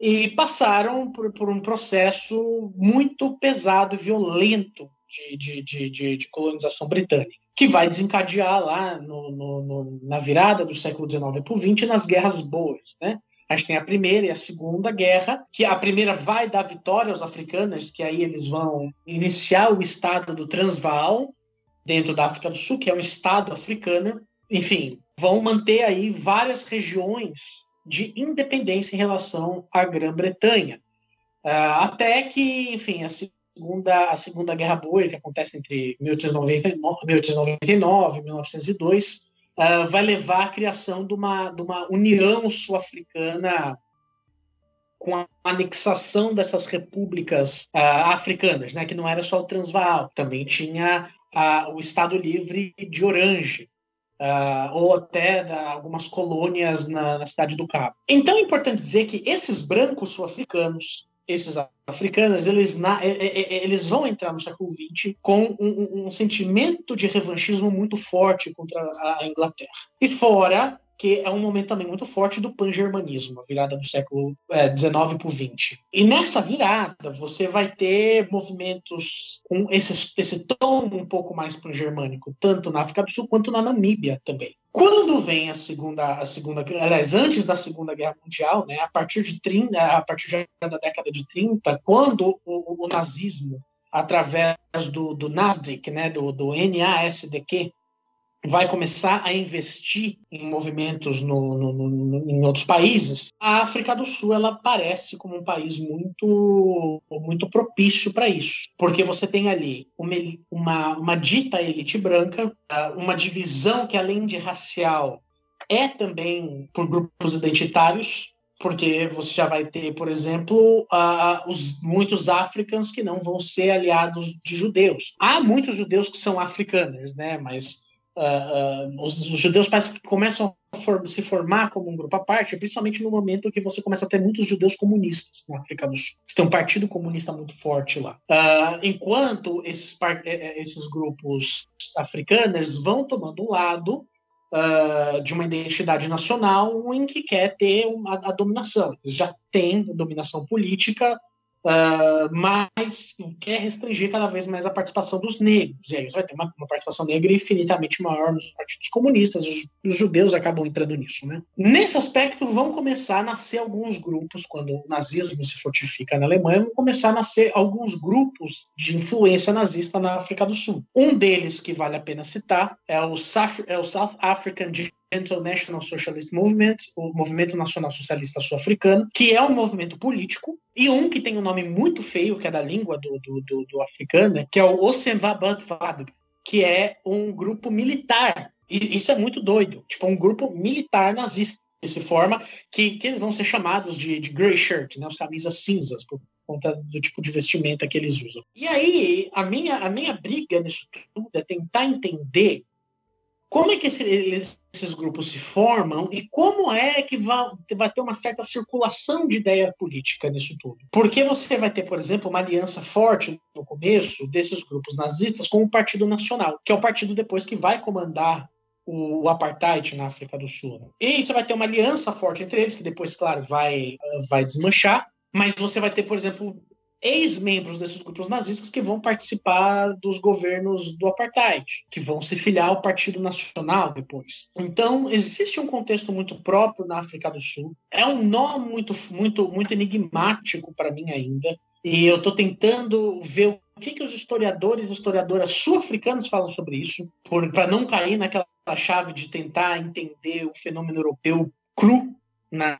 e passaram por, por um processo muito pesado violento de, de, de, de, colonização britânica, que vai desencadear lá no, no, no, na virada do século XIX para o XX nas guerras boas, né? A gente tem a primeira e a segunda guerra, que a primeira vai dar vitória aos africanos, que aí eles vão iniciar o estado do Transvaal, dentro da África do Sul, que é um estado africano. Enfim, vão manter aí várias regiões de independência em relação à Grã-Bretanha. Uh, até que, enfim, a segunda, a segunda Guerra Boer, que acontece entre 1899, 1899 e 1902, uh, vai levar à criação de uma, de uma união sul-africana com a anexação dessas repúblicas uh, africanas, né, que não era só o Transvaal, também tinha o Estado Livre de Orange, Uh, ou até da, algumas colônias na, na, cidade do Cabo. Então é importante dizer que esses brancos sul-africanos esses africanos, eles, na, eles vão entrar no século XX com um, um sentimento de revanchismo muito forte contra a Inglaterra. E fora que é um momento também muito forte do pan-germanismo, a virada do século XIX é, para o XX. E nessa virada, você vai ter movimentos com esse, esse tom um pouco mais pan-germânico, tanto na África do Sul quanto na Namíbia também. Quando vem a segunda, a segunda, aliás, antes da Segunda Guerra Mundial, né, a partir de 30, a partir da década de 30, quando o, o nazismo através do, do NASDQ, né, do, do NASDQ, vai começar a investir em movimentos no, no, no, em outros países, a África do Sul ela parece como um país muito, muito propício para isso, porque você tem ali uma, uma, uma dita elite branca, uma divisão que além de racial é também por grupos identitários, porque você já vai ter, por exemplo, uh, os, muitos africanos que não vão ser aliados de judeus. Há muitos judeus que são africanos, né? Mas Uh, uh, os, judeus parece que começam a for se formar como um grupo à parte, principalmente no momento que você começa a ter muitos judeus comunistas na África do Sul. Você tem um partido comunista muito forte lá. Uh, enquanto esses, eh, eh, esses grupos africanos vão tomando um lado de uma identidade nacional em que quer ter uma, a dominação. Eles já têm dominação política Uh, mas quer restringir cada vez mais a participação dos negros. E aí você vai ter uma, uma participação negra infinitamente maior nos partidos comunistas, os, os, judeus acabam entrando nisso. Né? Nesse aspecto, vão começar a nascer alguns grupos, quando o nazismo se fortifica na Alemanha, vão começar a nascer alguns grupos de influência nazista na África do Sul. Um deles, que vale a pena citar, é o, é o South African International Socialist Movement, o Movimento Nacional Socialista Sul-Africano, que é um movimento político, e um que tem um nome muito feio, que é da língua do, do, do, do africano, que é o Osenvabantvad, que é um grupo militar. E isso é muito doido. Tipo, um grupo militar nazista que forma, que, que eles vão ser chamados de, de grey shirt, né, as camisas cinzas, por conta do tipo de vestimenta que eles usam. E aí, a minha, a minha briga nisso tudo é tentar entender como é que esse, esses grupos se formam e como é que vai, vai, ter uma certa circulação de ideia política nisso tudo. Porque você vai ter, por exemplo, uma aliança forte no começo desses grupos nazistas com o Partido Nacional, que é o partido depois que vai comandar o, apartheid na África do Sul. E você vai ter uma aliança forte entre eles, que depois, claro, vai, vai desmanchar, mas você vai ter, por exemplo, ex-membros desses grupos nazistas que vão participar dos governos do apartheid, que vão se filiar ao Partido Nacional depois. Então, existe um contexto muito próprio na África do Sul. É um nó muito, muito, muito enigmático para mim ainda. E eu estou tentando ver o que, que os historiadores e historiadoras sul-africanos falam sobre isso, para não cair naquela chave de tentar entender o fenômeno europeu cru na,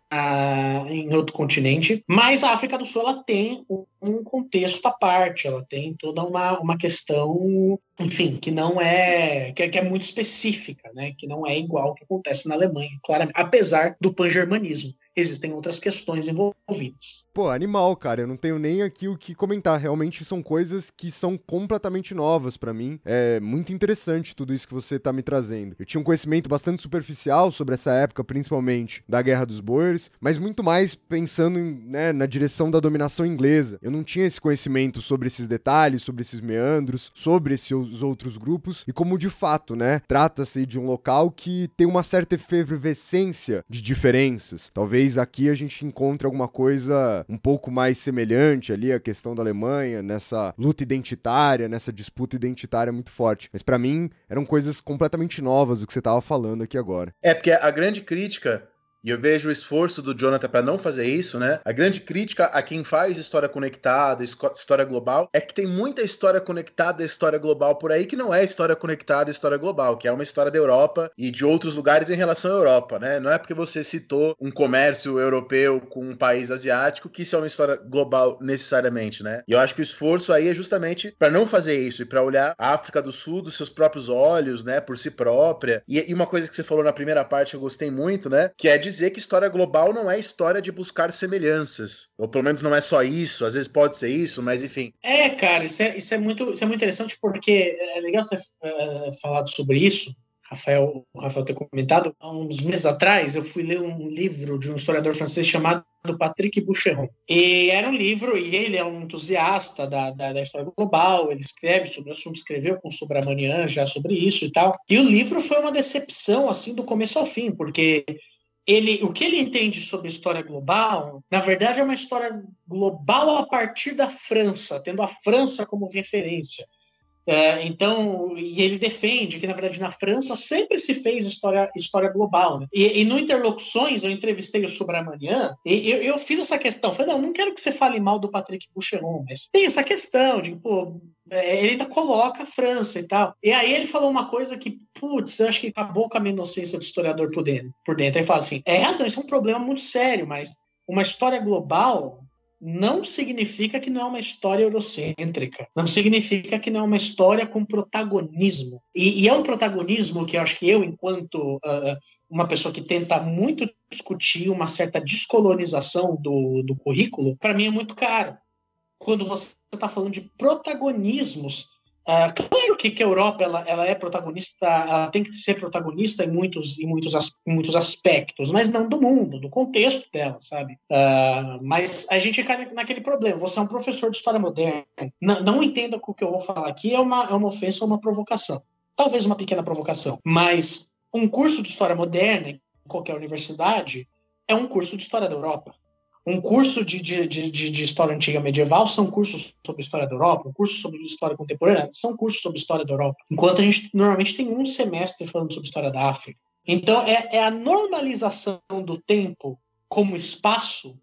em outro continente, mas a África do Sul ela tem um, contexto à parte, ela tem toda uma, uma questão, enfim, que não é que, é que é muito específica, né? Que não é igual ao que acontece na Alemanha, claramente, apesar do pan-germanismo existem outras questões envolvidas. Pô, animal, cara. Eu não tenho nem aqui o que comentar. Realmente são coisas que são completamente novas para mim. É muito interessante tudo isso que você tá me trazendo. Eu tinha um conhecimento bastante superficial sobre essa época, principalmente da Guerra dos Boers, mas muito mais pensando em, né, na direção da dominação inglesa. Eu não tinha esse conhecimento sobre esses detalhes, sobre esses meandros, sobre esses outros grupos e como de fato, né, trata-se de um local que tem uma certa efervescência de diferenças. Talvez talvez aqui a gente encontre alguma coisa um pouco mais semelhante ali, a questão da Alemanha, nessa luta identitária, nessa disputa identitária muito forte. Mas para mim eram coisas completamente novas do que você estava falando aqui agora. É, porque a grande crítica e eu vejo o esforço do Jonathan para não fazer isso, né? A grande crítica a quem faz história conectada, história global, é que tem muita história conectada, história global por aí que não é história conectada, história global, que é uma história da Europa e de outros lugares em relação à Europa, né? Não é porque você citou um comércio europeu com um país asiático que isso é uma história global necessariamente, né? E eu acho que o esforço aí é justamente para não fazer isso e para olhar a África do Sul dos seus próprios olhos, né, por si própria. E, e uma coisa que você falou na primeira parte que eu gostei muito, né, que é dizer dizer que história global não é história de buscar semelhanças. Ou pelo menos não é só isso, às vezes pode ser isso, mas enfim. É, cara, isso é, isso é, muito, isso é muito interessante porque é legal ter uh, falado sobre isso, Rafael, o Rafael ter comentado, há uns meses atrás eu fui ler um livro de um historiador francês chamado Patrick Boucheron. E era um livro, e ele é um entusiasta da, da, da história global, ele escreve sobre o assunto, escreveu com Subramanian já sobre isso e tal. E o livro foi uma decepção, assim, do começo ao fim, porque ele, o que ele entende sobre história global, na verdade, é uma história global a partir da França, tendo a França como referência. É, então, e ele defende que, na verdade, na França sempre se fez história, história global. Né? E, e, no Interlocuções, eu entrevistei o Subramanian, e eu, eu fiz essa questão. Falei, não, não quero que você fale mal do Patrick Boucheron, mas tem essa questão de, pô, é, ele ainda coloca a França e tal. E aí ele falou uma coisa que, putz, acho que acabou com a minha inocência do historiador por dentro. Por dentro. Ele fala assim: é razão, isso é um problema muito sério, mas uma história global não significa que não é uma história eurocêntrica, não significa que não é uma história com protagonismo. E, e é um protagonismo que eu acho que eu, enquanto uh, uma pessoa que tenta muito discutir uma certa descolonização do, do currículo, para mim é muito caro. Quando você está falando de protagonismos Uh, claro que, que, a Europa ela, ela é protagonista, ela tem que ser protagonista em muitos, em, muitos, em muitos aspectos, mas não do mundo, do contexto dela, sabe? Uh, mas a gente cai naquele problema. Você é um professor de história moderna. Não, não entenda que o que eu vou falar aqui é uma, é uma ofensa ou uma provocação. Talvez uma pequena provocação. Mas um curso de história moderna em qualquer universidade é um curso de história da Europa. Um curso de, de, de, de, história antiga medieval são cursos sobre história da Europa, um curso sobre história contemporânea são cursos sobre história da Europa. Enquanto a gente normalmente tem um semestre falando sobre história da África. Então, é, é a normalização do tempo como espaço,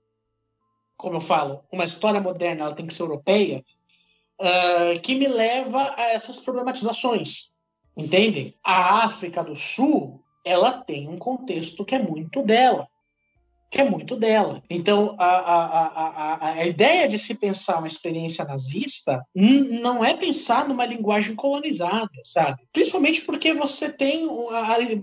como eu falo, uma história moderna ela tem que ser europeia, uh, que me leva a essas problematizações. Entendem? A África do Sul, ela tem um contexto que é muito dela que é muito dela. Então, a, a, a, a, ideia de se pensar uma experiência nazista não é pensar numa linguagem colonizada, sabe? Principalmente porque você tem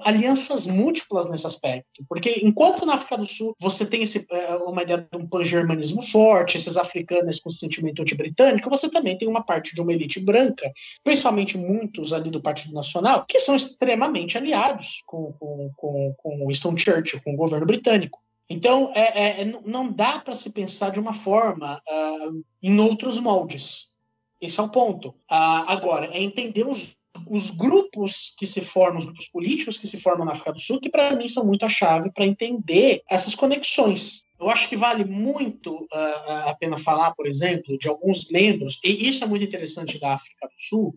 alianças múltiplas nesse aspecto. Porque enquanto na África do Sul você tem esse, é, uma ideia de um pan-germanismo forte, esses africanos com sentimento anti-britânico, você também tem uma parte de uma elite branca, principalmente muitos ali do Partido Nacional, que são extremamente aliados com, com, com, com Winston Churchill, com o governo britânico. Então, é, é, não dá para se pensar de uma forma uh, em outros moldes. Esse é o ponto. Uh, agora, é entender os, os, grupos que se formam, os grupos políticos que se formam na África do Sul, que para mim são muito a chave para entender essas conexões. Eu acho que vale muito uh, a pena falar, por exemplo, de alguns membros, e isso é muito interessante da África do Sul,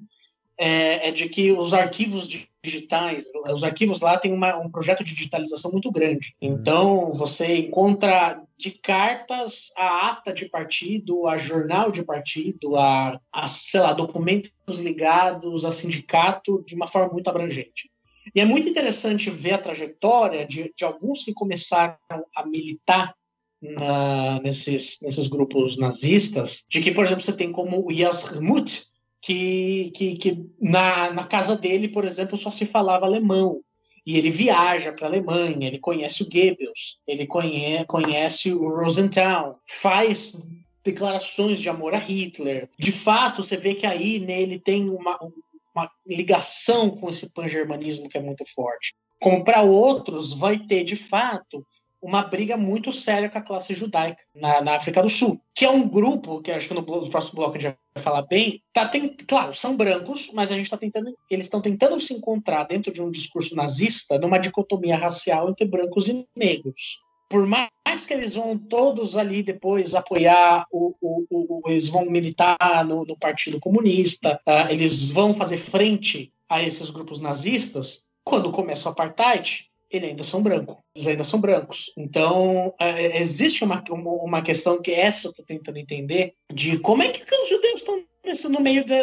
é, é de que os arquivos digitais, os arquivos lá têm uma, um projeto de digitalização muito grande. Uhum. Então, você encontra de cartas a ata de partido, a jornal de partido, a, a sei lá, documentos ligados a sindicato de uma forma muito abrangente. E é muito interessante ver a trajetória de, de alguns que começaram a militar na, nesses, nesses grupos nazistas, de que, por exemplo, você tem como o Yas que, que, que na, na casa dele, por exemplo, só se falava alemão. E ele viaja para a Alemanha, ele conhece o Goebbels, ele conhece, conhece o Rosenthal, faz declarações de amor a Hitler. De fato, você vê que aí nele tem uma, uma ligação com esse pan-germanismo que é muito forte. Como para outros, vai ter, de fato, uma briga muito séria com a classe judaica na, na, África do Sul, que é um grupo que acho que no, no próximo bloco a gente falar bem. Tá tem, claro, são brancos, mas a gente está tentando, eles estão tentando se encontrar dentro de um discurso nazista numa dicotomia racial entre brancos e negros. Por mais que eles vão todos ali depois apoiar o, o, o eles vão militar no, no Partido Comunista, tá? eles vão fazer frente a esses grupos nazistas. Quando começa o apartheid, eles ainda são brancos. Eles ainda são brancos. Então, é, é existe uma, uma questão que essa eu estou tentando entender, de como é que os judeus estão no meio de,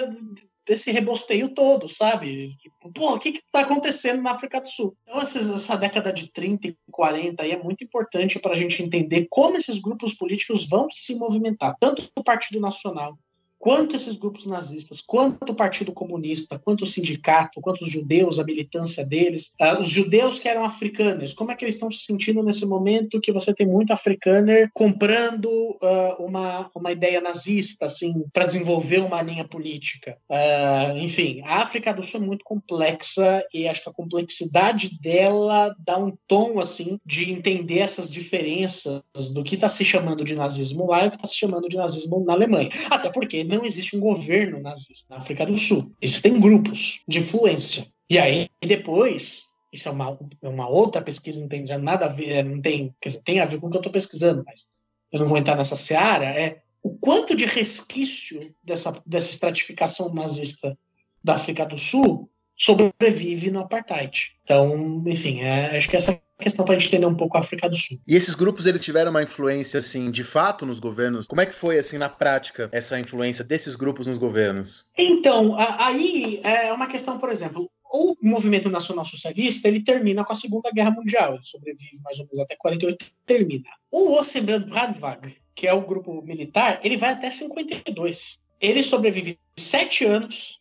desse rebosteio todo, sabe? Pô, o que está acontecendo na África do Sul? Então, essa década de 30 e 40 aí é muito importante para a gente entender como esses grupos políticos vão se movimentar, tanto o Partido Nacional quanto esses grupos nazistas, quanto o Partido Comunista, quanto o sindicato, quanto os judeus, a militância deles, uh, os judeus que eram africanos, como é que eles estão se sentindo nesse momento que você tem muito africaner comprando uh, uma, uma ideia nazista, assim, para desenvolver uma linha política. Uh, enfim, a África do Sul é muito complexa e acho que a complexidade dela dá um tom, assim, de entender essas diferenças do que está se chamando de nazismo lá e o que está se chamando de nazismo na Alemanha. Até porque não existe um governo nazista na África do Sul. Existem grupos de influência. E aí, depois, isso é uma, é uma outra pesquisa, não tem nada a ver, não tem, tem a ver com o que eu estou pesquisando, mas eu não vou entrar nessa seara, é o quanto de resquício dessa, dessa estratificação nazista da África do Sul sobrevive no apartheid. Então, enfim, é, acho que essa questão para a gente entender um pouco a África do Sul. E esses grupos eles tiveram uma influência assim, de fato nos governos? Como é que foi assim na prática essa influência desses grupos nos governos? Então, aí é uma questão, por exemplo, o movimento nacional socialista ele termina com a Segunda Guerra Mundial, ele sobrevive mais ou menos até 48 termina. O Ostenbrand Bradwag, que é o grupo militar, ele vai até 52. Ele sobrevive sete anos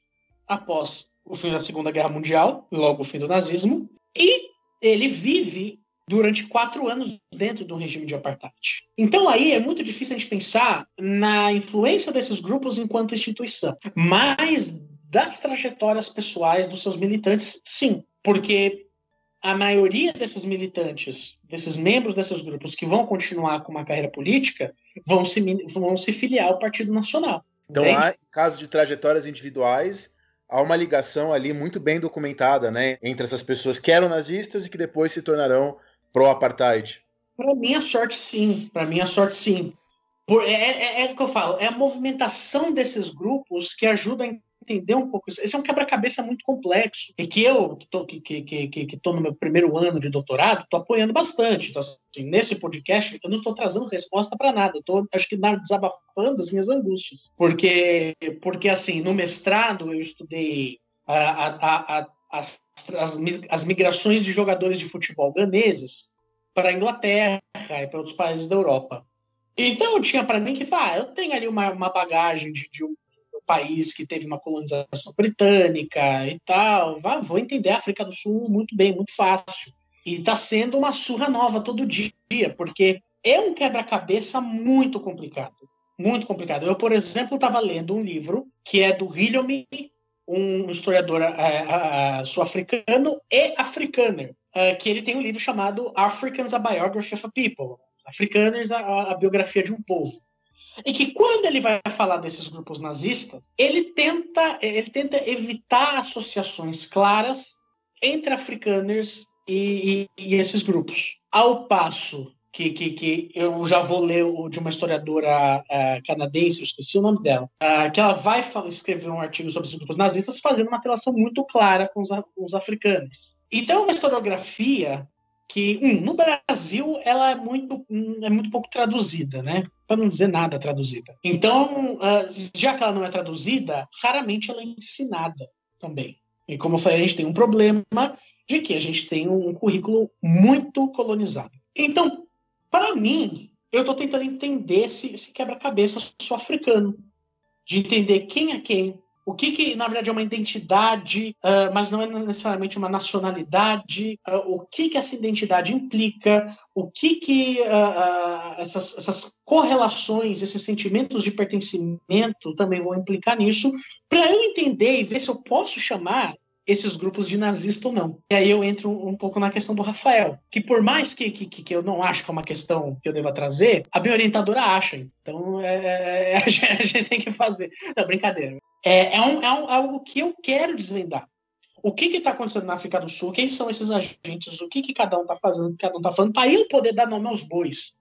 após o fim da Segunda Guerra Mundial, logo o fim do nazismo, e ele vive durante quatro anos dentro do regime de apartheid. Então aí é muito difícil a gente pensar na influência desses grupos enquanto instituição, mas das trajetórias pessoais dos seus militantes, sim, porque a maioria desses militantes, desses membros desses grupos que vão continuar com uma carreira política, vão se, vão se filiar ao Partido Nacional. Então, entende? há casos de trajetórias individuais, há uma ligação ali muito bem documentada, né, entre essas pessoas que eram nazistas e que depois se tornarão pró-apartheid. Para minha sorte, sim. Para minha sorte, sim. É, é, é, o que eu falo, é a movimentação desses grupos que ajuda a entender um pouco isso. Esse é um quebra-cabeça muito complexo e que eu, que estou que, que, que, que no meu primeiro ano de doutorado, estou apoiando bastante. Então, assim, nesse podcast, eu não estou trazendo resposta para nada. Eu estou, acho que, desabafando as minhas angústias. Porque, porque assim, no mestrado, eu estudei a, a, a, as, as, as migrações de jogadores de futebol ganeses para a Inglaterra e para outros países da Europa. Então, tinha para mim que, ah, eu tenho ali uma, uma bagagem de, de, país que teve uma colonização britânica e tal. Ah, vou entender a África do Sul muito bem, muito fácil. E está sendo uma surra nova todo dia, porque é um quebra-cabeça muito complicado. Muito complicado. Eu, por exemplo, estava lendo um livro que é do Hillomy, um historiador é, sul-africano e africaner, é, que ele tem um livro chamado Africans, a Biography of a People. Africaners, a, a biografia de um povo e que quando ele vai falar desses grupos nazistas, ele tenta, ele tenta evitar associações claras entre africaners e, e, e esses grupos. Ao passo que, que, que, eu já vou ler o, de uma historiadora uh, canadense, eu esqueci o nome dela, uh, que ela vai escrever um artigo sobre os grupos nazistas fazendo uma relação muito clara com os, com os africanos. Então, uma historiografia que um, no Brasil ela é muito hum, é muito pouco traduzida, né? Para não dizer nada traduzida. Então, uh, já que ela não é traduzida, raramente ela é ensinada também. E como eu falei, a gente tem um problema de que a gente tem um currículo muito colonizado. Então, para mim, eu estou tentando entender esse, esse quebra-cabeça sul-africano, de entender quem é quem, o que, que na verdade é uma identidade, uh, mas não é necessariamente uma nacionalidade, uh, o que, que essa identidade implica, o que, que uh, essas, essas, correlações, esses sentimentos de pertencimento também vão implicar nisso, para eu entender e ver se eu posso chamar esses grupos de nazista ou não. E aí eu entro um, pouco na questão do Rafael, que por mais que, que, que eu não acho que é uma questão que eu deva trazer, a minha orientadora acha. Então é, é, é a, gente, a, gente, tem que fazer. Não, brincadeira. É, é, um, é um, algo que eu quero desvendar. O que está acontecendo na África do Sul? Quem são esses agentes? O que, que cada um está fazendo? O que cada um está falando? Para eu poder dar nome aos bois.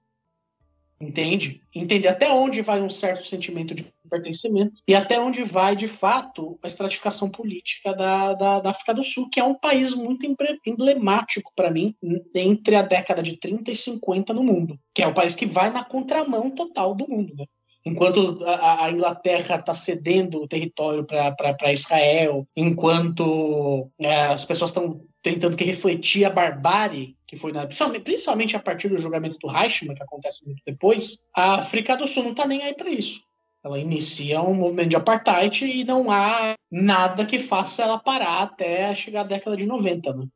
Entende? Entender até onde vai um certo sentimento de pertencimento e até onde vai, de fato, a estratificação política da, da, da África do Sul, que é um país muito emblemático para mim entre a década de 30 e 50 no mundo, que é o país que vai na contramão total do mundo. Né? Enquanto a, a Inglaterra está cedendo o território para Israel, enquanto é, as pessoas estão tentando que refletir a barbárie que foi na, principalmente a partir do julgamento do Reichmann, que acontece muito depois, a África do Sul não está nem aí para isso. Ela inicia um movimento de apartheid e não há nada que faça ela parar até chegar à década de 90, né?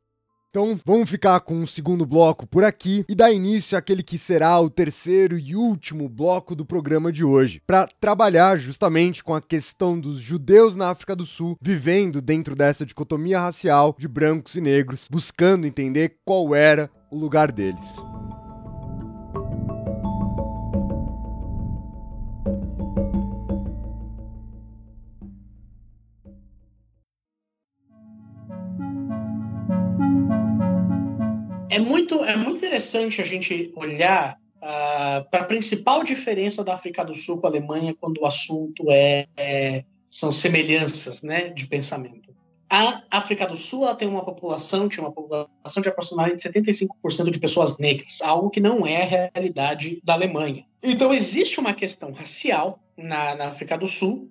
Então, vamos ficar com o segundo bloco por aqui e dar início àquele que será o terceiro e último bloco do programa de hoje, para trabalhar justamente com a questão dos judeus na África do Sul vivendo dentro dessa dicotomia racial de brancos e negros, buscando entender qual era o lugar deles. É muito, é muito interessante a gente olhar uh, para a principal diferença da África do Sul com a Alemanha quando o assunto é, é são semelhanças né, de pensamento. A África do Sul tem uma população que é uma população de aproximadamente 75% de pessoas negras, algo que não é a realidade da Alemanha. Então existe uma questão racial na, na África do Sul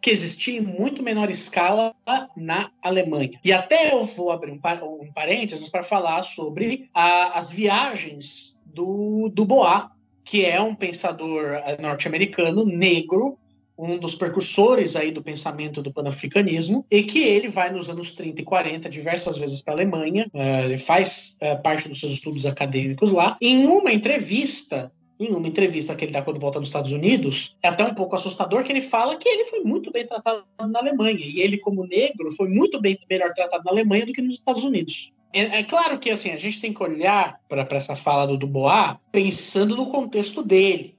que existia em muito menor escala na Alemanha. E até eu vou abrir um, um parênteses para falar sobre a, as viagens do, do Bois, que é um pensador eh, norte-americano negro, um dos precursores aí do pensamento do panafricanismo, e que ele vai nos anos 30 e 40 diversas vezes para a Alemanha, uh, ele faz uh, parte dos seus estudos acadêmicos lá. Em uma entrevista, em uma entrevista que ele dá quando volta nos Estados Unidos, é até um pouco assustador que ele fala que ele foi muito bem tratado na Alemanha. E ele, como negro, foi muito bem melhor tratado na Alemanha do que nos Estados Unidos. É, é claro que assim a gente tem que olhar para essa fala do Dubois pensando no contexto dele.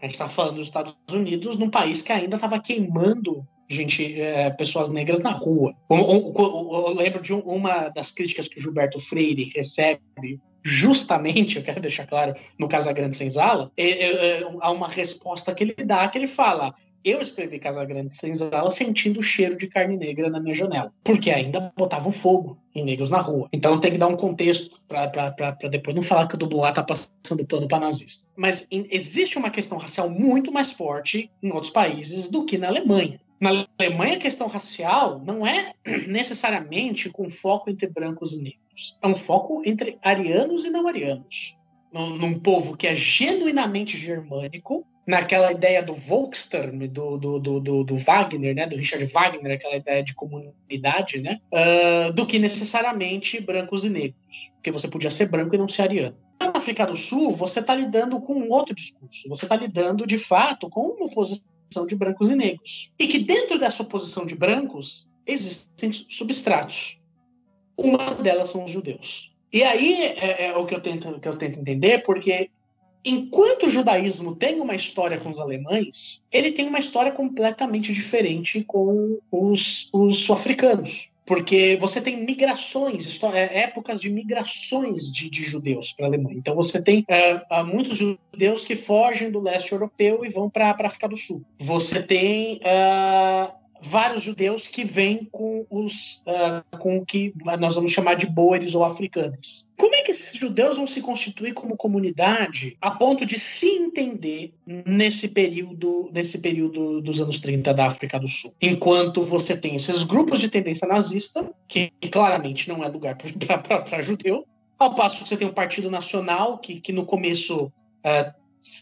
A gente está falando dos Estados Unidos, num país que ainda estava queimando gente, é, pessoas negras na rua. Eu, eu, eu, lembro de uma das críticas que o Gilberto Freire recebe justamente, eu quero deixar claro, no Casagrande Senzala, é, é, é, há uma resposta que ele dá, que ele fala, eu escrevi Casagrande Senzala sentindo o cheiro de carne negra na minha janela, porque ainda botavam fogo em negros na rua. Então tem que dar um contexto para depois não falar que o Dubois tá passando pano para nazista. Mas in, existe uma questão racial muito mais forte em outros países do que na Alemanha. Na Alemanha, a questão racial não é necessariamente com foco entre brancos e negros. É um foco entre arianos e não arianos. Num, num povo que é genuinamente germânico, naquela ideia do Volksturm, do, do, do, do, Wagner, né, do Richard Wagner, aquela ideia de comunidade, né, uh, do que necessariamente brancos e negros. Porque você podia ser branco e não ser ariano. Na África do Sul, você está lidando com um outro discurso. Você está lidando, de fato, com uma posição de brancos e negros. E que dentro dessa oposição de brancos existem substratos. Uma delas são os judeus. E aí é, é o que eu, tento, que eu tento entender, porque enquanto o judaísmo tem uma história com os alemães, ele tem uma história completamente diferente com os, os sul-africanos porque você tem migrações, é, épocas de migrações de, de judeus para a Alemanha. Então você tem é, muitos judeus que fogem do leste europeu e vão para a África do Sul. Você tem uh, vários judeus que vêm com os uh, com o que nós vamos chamar de boeres ou africanos. Como é que esses judeus vão se constituir como comunidade a ponto de se entender nesse período nesse período dos anos 30 da África do Sul? Enquanto você tem esses grupos de tendência nazista, que claramente não é lugar para judeu, ao passo que você tem o Partido Nacional, que, que no começo uh,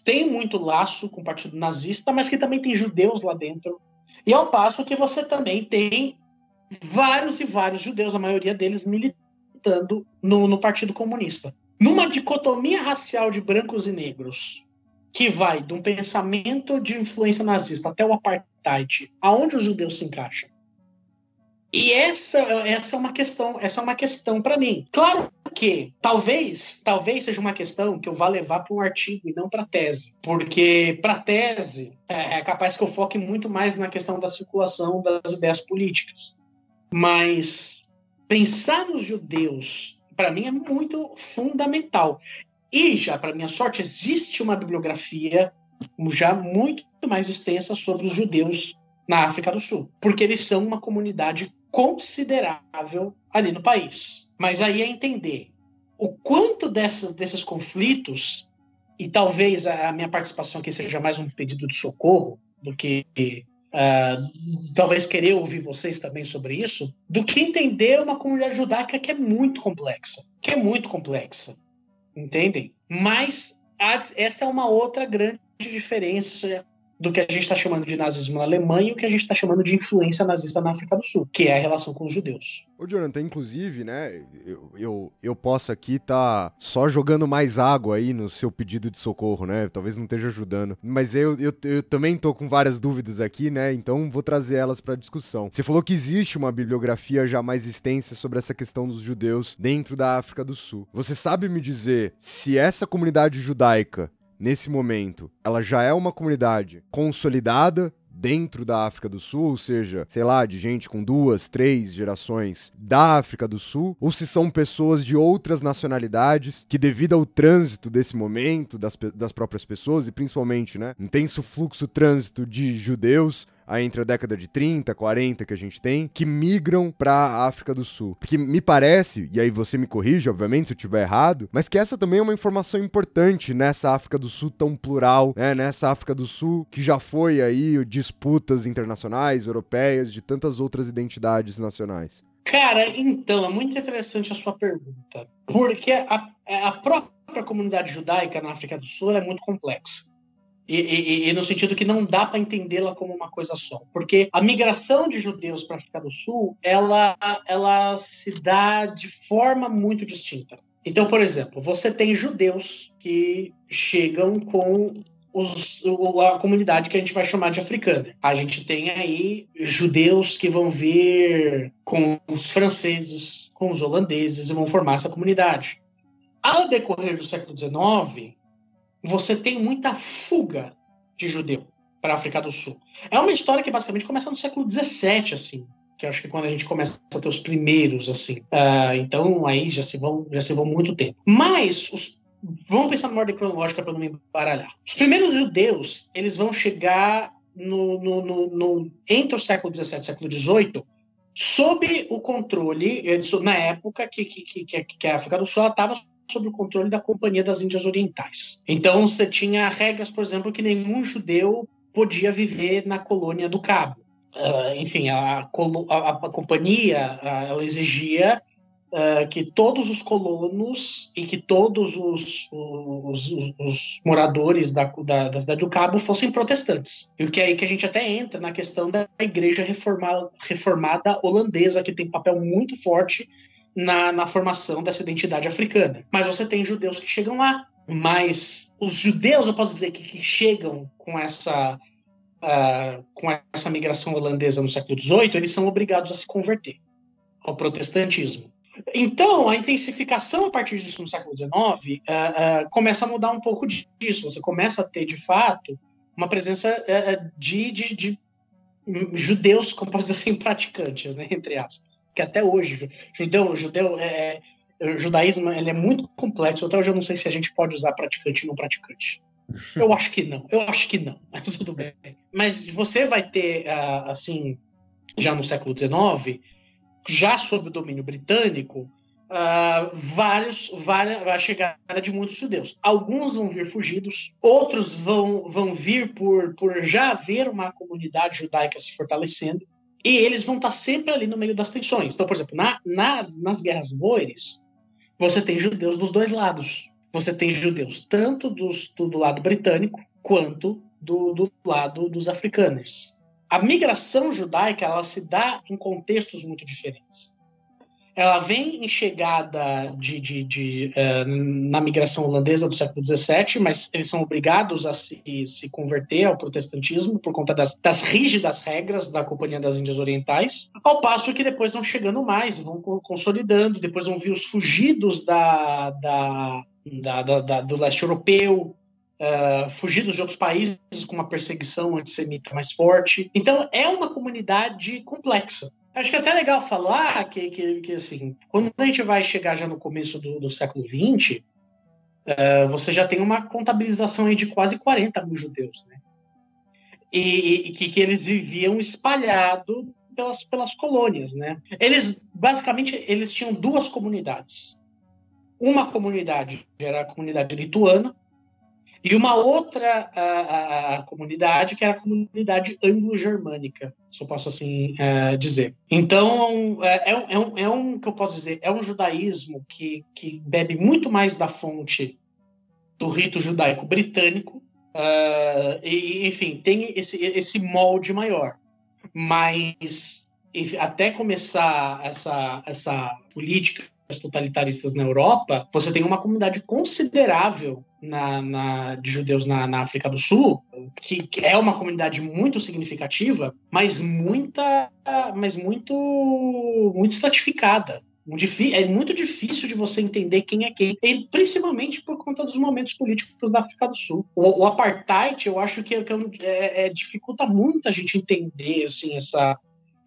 tem muito laço com o Partido Nazista, mas que também tem judeus lá dentro e ao passo que você também tem vários e vários judeus, a maioria deles militando no, no Partido Comunista. Numa dicotomia racial de brancos e negros, que vai de um pensamento de influência nazista até o apartheid, aonde os judeus se encaixam? E essa, essa é uma questão, essa é uma questão para mim. Claro que talvez, talvez seja uma questão que eu vá levar para um artigo e não para tese, porque para tese é, é capaz que eu foque muito mais na questão da circulação das ideias políticas. Mas pensar nos judeus, para mim é muito fundamental. E já para minha sorte existe uma bibliografia já muito mais extensa sobre os judeus na África do Sul, porque eles são uma comunidade considerável ali no país. Mas aí é entender o quanto dessas, desses conflitos, e talvez a minha participação aqui seja mais um pedido de socorro do que uh, talvez querer ouvir vocês também sobre isso, do que entender uma comunidade judaica que é muito complexa, que é muito complexa, entendem? Mas essa é uma outra grande diferença do que a gente está chamando de nazismo na Alemanha e o que a gente está chamando de influência nazista na África do Sul, que é a relação com os judeus. Ô, Jonathan, inclusive, né, eu, eu, eu posso aqui estar tá só jogando mais água aí no seu pedido de socorro, né? Talvez não esteja ajudando. Mas eu, eu, eu também tô com várias dúvidas aqui, né? Então vou trazer elas para discussão. Você falou que existe uma bibliografia já mais extensa sobre essa questão dos judeus dentro da África do Sul. Você sabe me dizer se essa comunidade judaica nesse momento, ela já é uma comunidade consolidada dentro da África do Sul, ou seja, sei lá, de gente com duas, três gerações da África do Sul, ou se são pessoas de outras nacionalidades que, devido ao trânsito desse momento, das, das próprias pessoas, e principalmente, né, intenso fluxo trânsito de judeus aí entre a década de 30, 40 que a gente tem, que migram para a África do Sul. Porque me parece, e aí você me corrige, obviamente, se eu estiver errado, mas que essa também é uma informação importante nessa África do Sul tão plural, né? Nessa África do Sul que já foi aí disputas internacionais, europeias, de tantas outras identidades nacionais. Cara, então, é muito interessante a sua pergunta. Porque a, a própria comunidade judaica na África do Sul é muito complexa. E, e, e, no sentido que não dá para entendê-la como uma coisa só. Porque a migração de judeus para a África do Sul, ela, ela se dá de forma muito distinta. Então, por exemplo, você tem judeus que chegam com os, a comunidade que a gente vai chamar de africana. A gente tem aí judeus que vão vir com os franceses, com os holandeses e vão formar essa comunidade. Ao decorrer do século XIX, você tem muita fuga de judeu para a África do Sul. É uma história que basicamente começa no século XVII, assim, que acho que é quando a gente começa a ter os primeiros, assim. Uh, então aí já se vão já se vão muito tempo. Mas os, vamos pensar numa ordem cronológica para não me embaralhar. Os primeiros judeus eles vão chegar no, no, no, no entre o século XVII e século XVIII sob o controle eh, na época que, que, que, que a África do Sul estava sob o controle da Companhia das Índias Orientais. Então você tinha regras, por exemplo, que nenhum judeu podia viver na colônia do Cabo. Uh, enfim, a, a, a companhia uh, ela exigia uh, que todos os colonos e que todos os, os, os moradores da, da, da, cidade do Cabo fossem protestantes. E o que é aí que a gente até entra na questão da igreja reformada, reformada holandesa, que tem um papel muito forte na, na formação dessa identidade africana. Mas você tem judeus que chegam lá, mas os judeus, eu posso dizer que, que chegam com essa uh, com essa migração holandesa no século XVIII, eles são obrigados a se converter ao protestantismo. Então, a intensificação a partir disso no século XIX uh, uh, começa a mudar um pouco disso. Você começa a ter, de fato, uma presença uh, de, de, de, judeus, como posso dizer assim, praticantes, né, entre aspas que até hoje, judeu, judeu é, é, o judaísmo ele é muito complexo. Até hoje eu não sei se a gente pode usar praticante e não praticante. Eu acho que não, eu acho que não, mas tudo bem. Mas você vai ter, ah, assim, já no século XIX, já sob o domínio britânico, uh, vários, várias, a chegada de muitos judeus. Alguns vão vir fugidos, outros vão, vão vir por, por já haver uma comunidade judaica se fortalecendo. E eles vão estar sempre ali no meio das tensões. Então, por exemplo, na, na, nas guerras boeres, você tem judeus dos dois lados. Você tem judeus tanto dos, do, do lado britânico quanto do, do lado dos africanos. A migração judaica ela se dá em contextos muito diferentes ela vem em chegada de, de, de uh, na migração holandesa do século XVII, mas eles são obrigados a se, se converter ao protestantismo por conta das, das, rígidas regras da Companhia das Índias Orientais, ao passo que depois vão chegando mais, vão consolidando, depois vão vir os fugidos da, da, da, do leste europeu, Uh, fugidos de outros países com uma perseguição antissemita mais forte. Então, é uma comunidade complexa. Acho que é até legal falar que, que, que, assim, quando a gente vai chegar já no começo do, do século XX, é, você já tem uma contabilização de quase 40 mil judeus, né? E, e que, que, eles viviam espalhados pelas, pelas colônias, né? Eles, basicamente, eles tinham duas comunidades. Uma comunidade era a comunidade lituana, e uma outra a, a, a comunidade, que era a comunidade anglo-germânica, se eu posso assim é, dizer. Então, é, é, é, um, é um, que eu posso dizer, é um judaísmo que, que bebe muito mais da fonte do rito judaico britânico Uh, e, enfim, tem esse, esse molde maior. Mas até começar essa, essa política totalitaristas na Europa, você tem uma comunidade considerável na, na, de judeus na, na, África do Sul, que, que, é uma comunidade muito significativa, mas muita, mas muito, muito estratificada. É muito difícil de você entender quem é quem, principalmente por conta dos momentos políticos da África do Sul. O, o apartheid, eu acho que, que é, é, dificulta muito a gente entender assim essa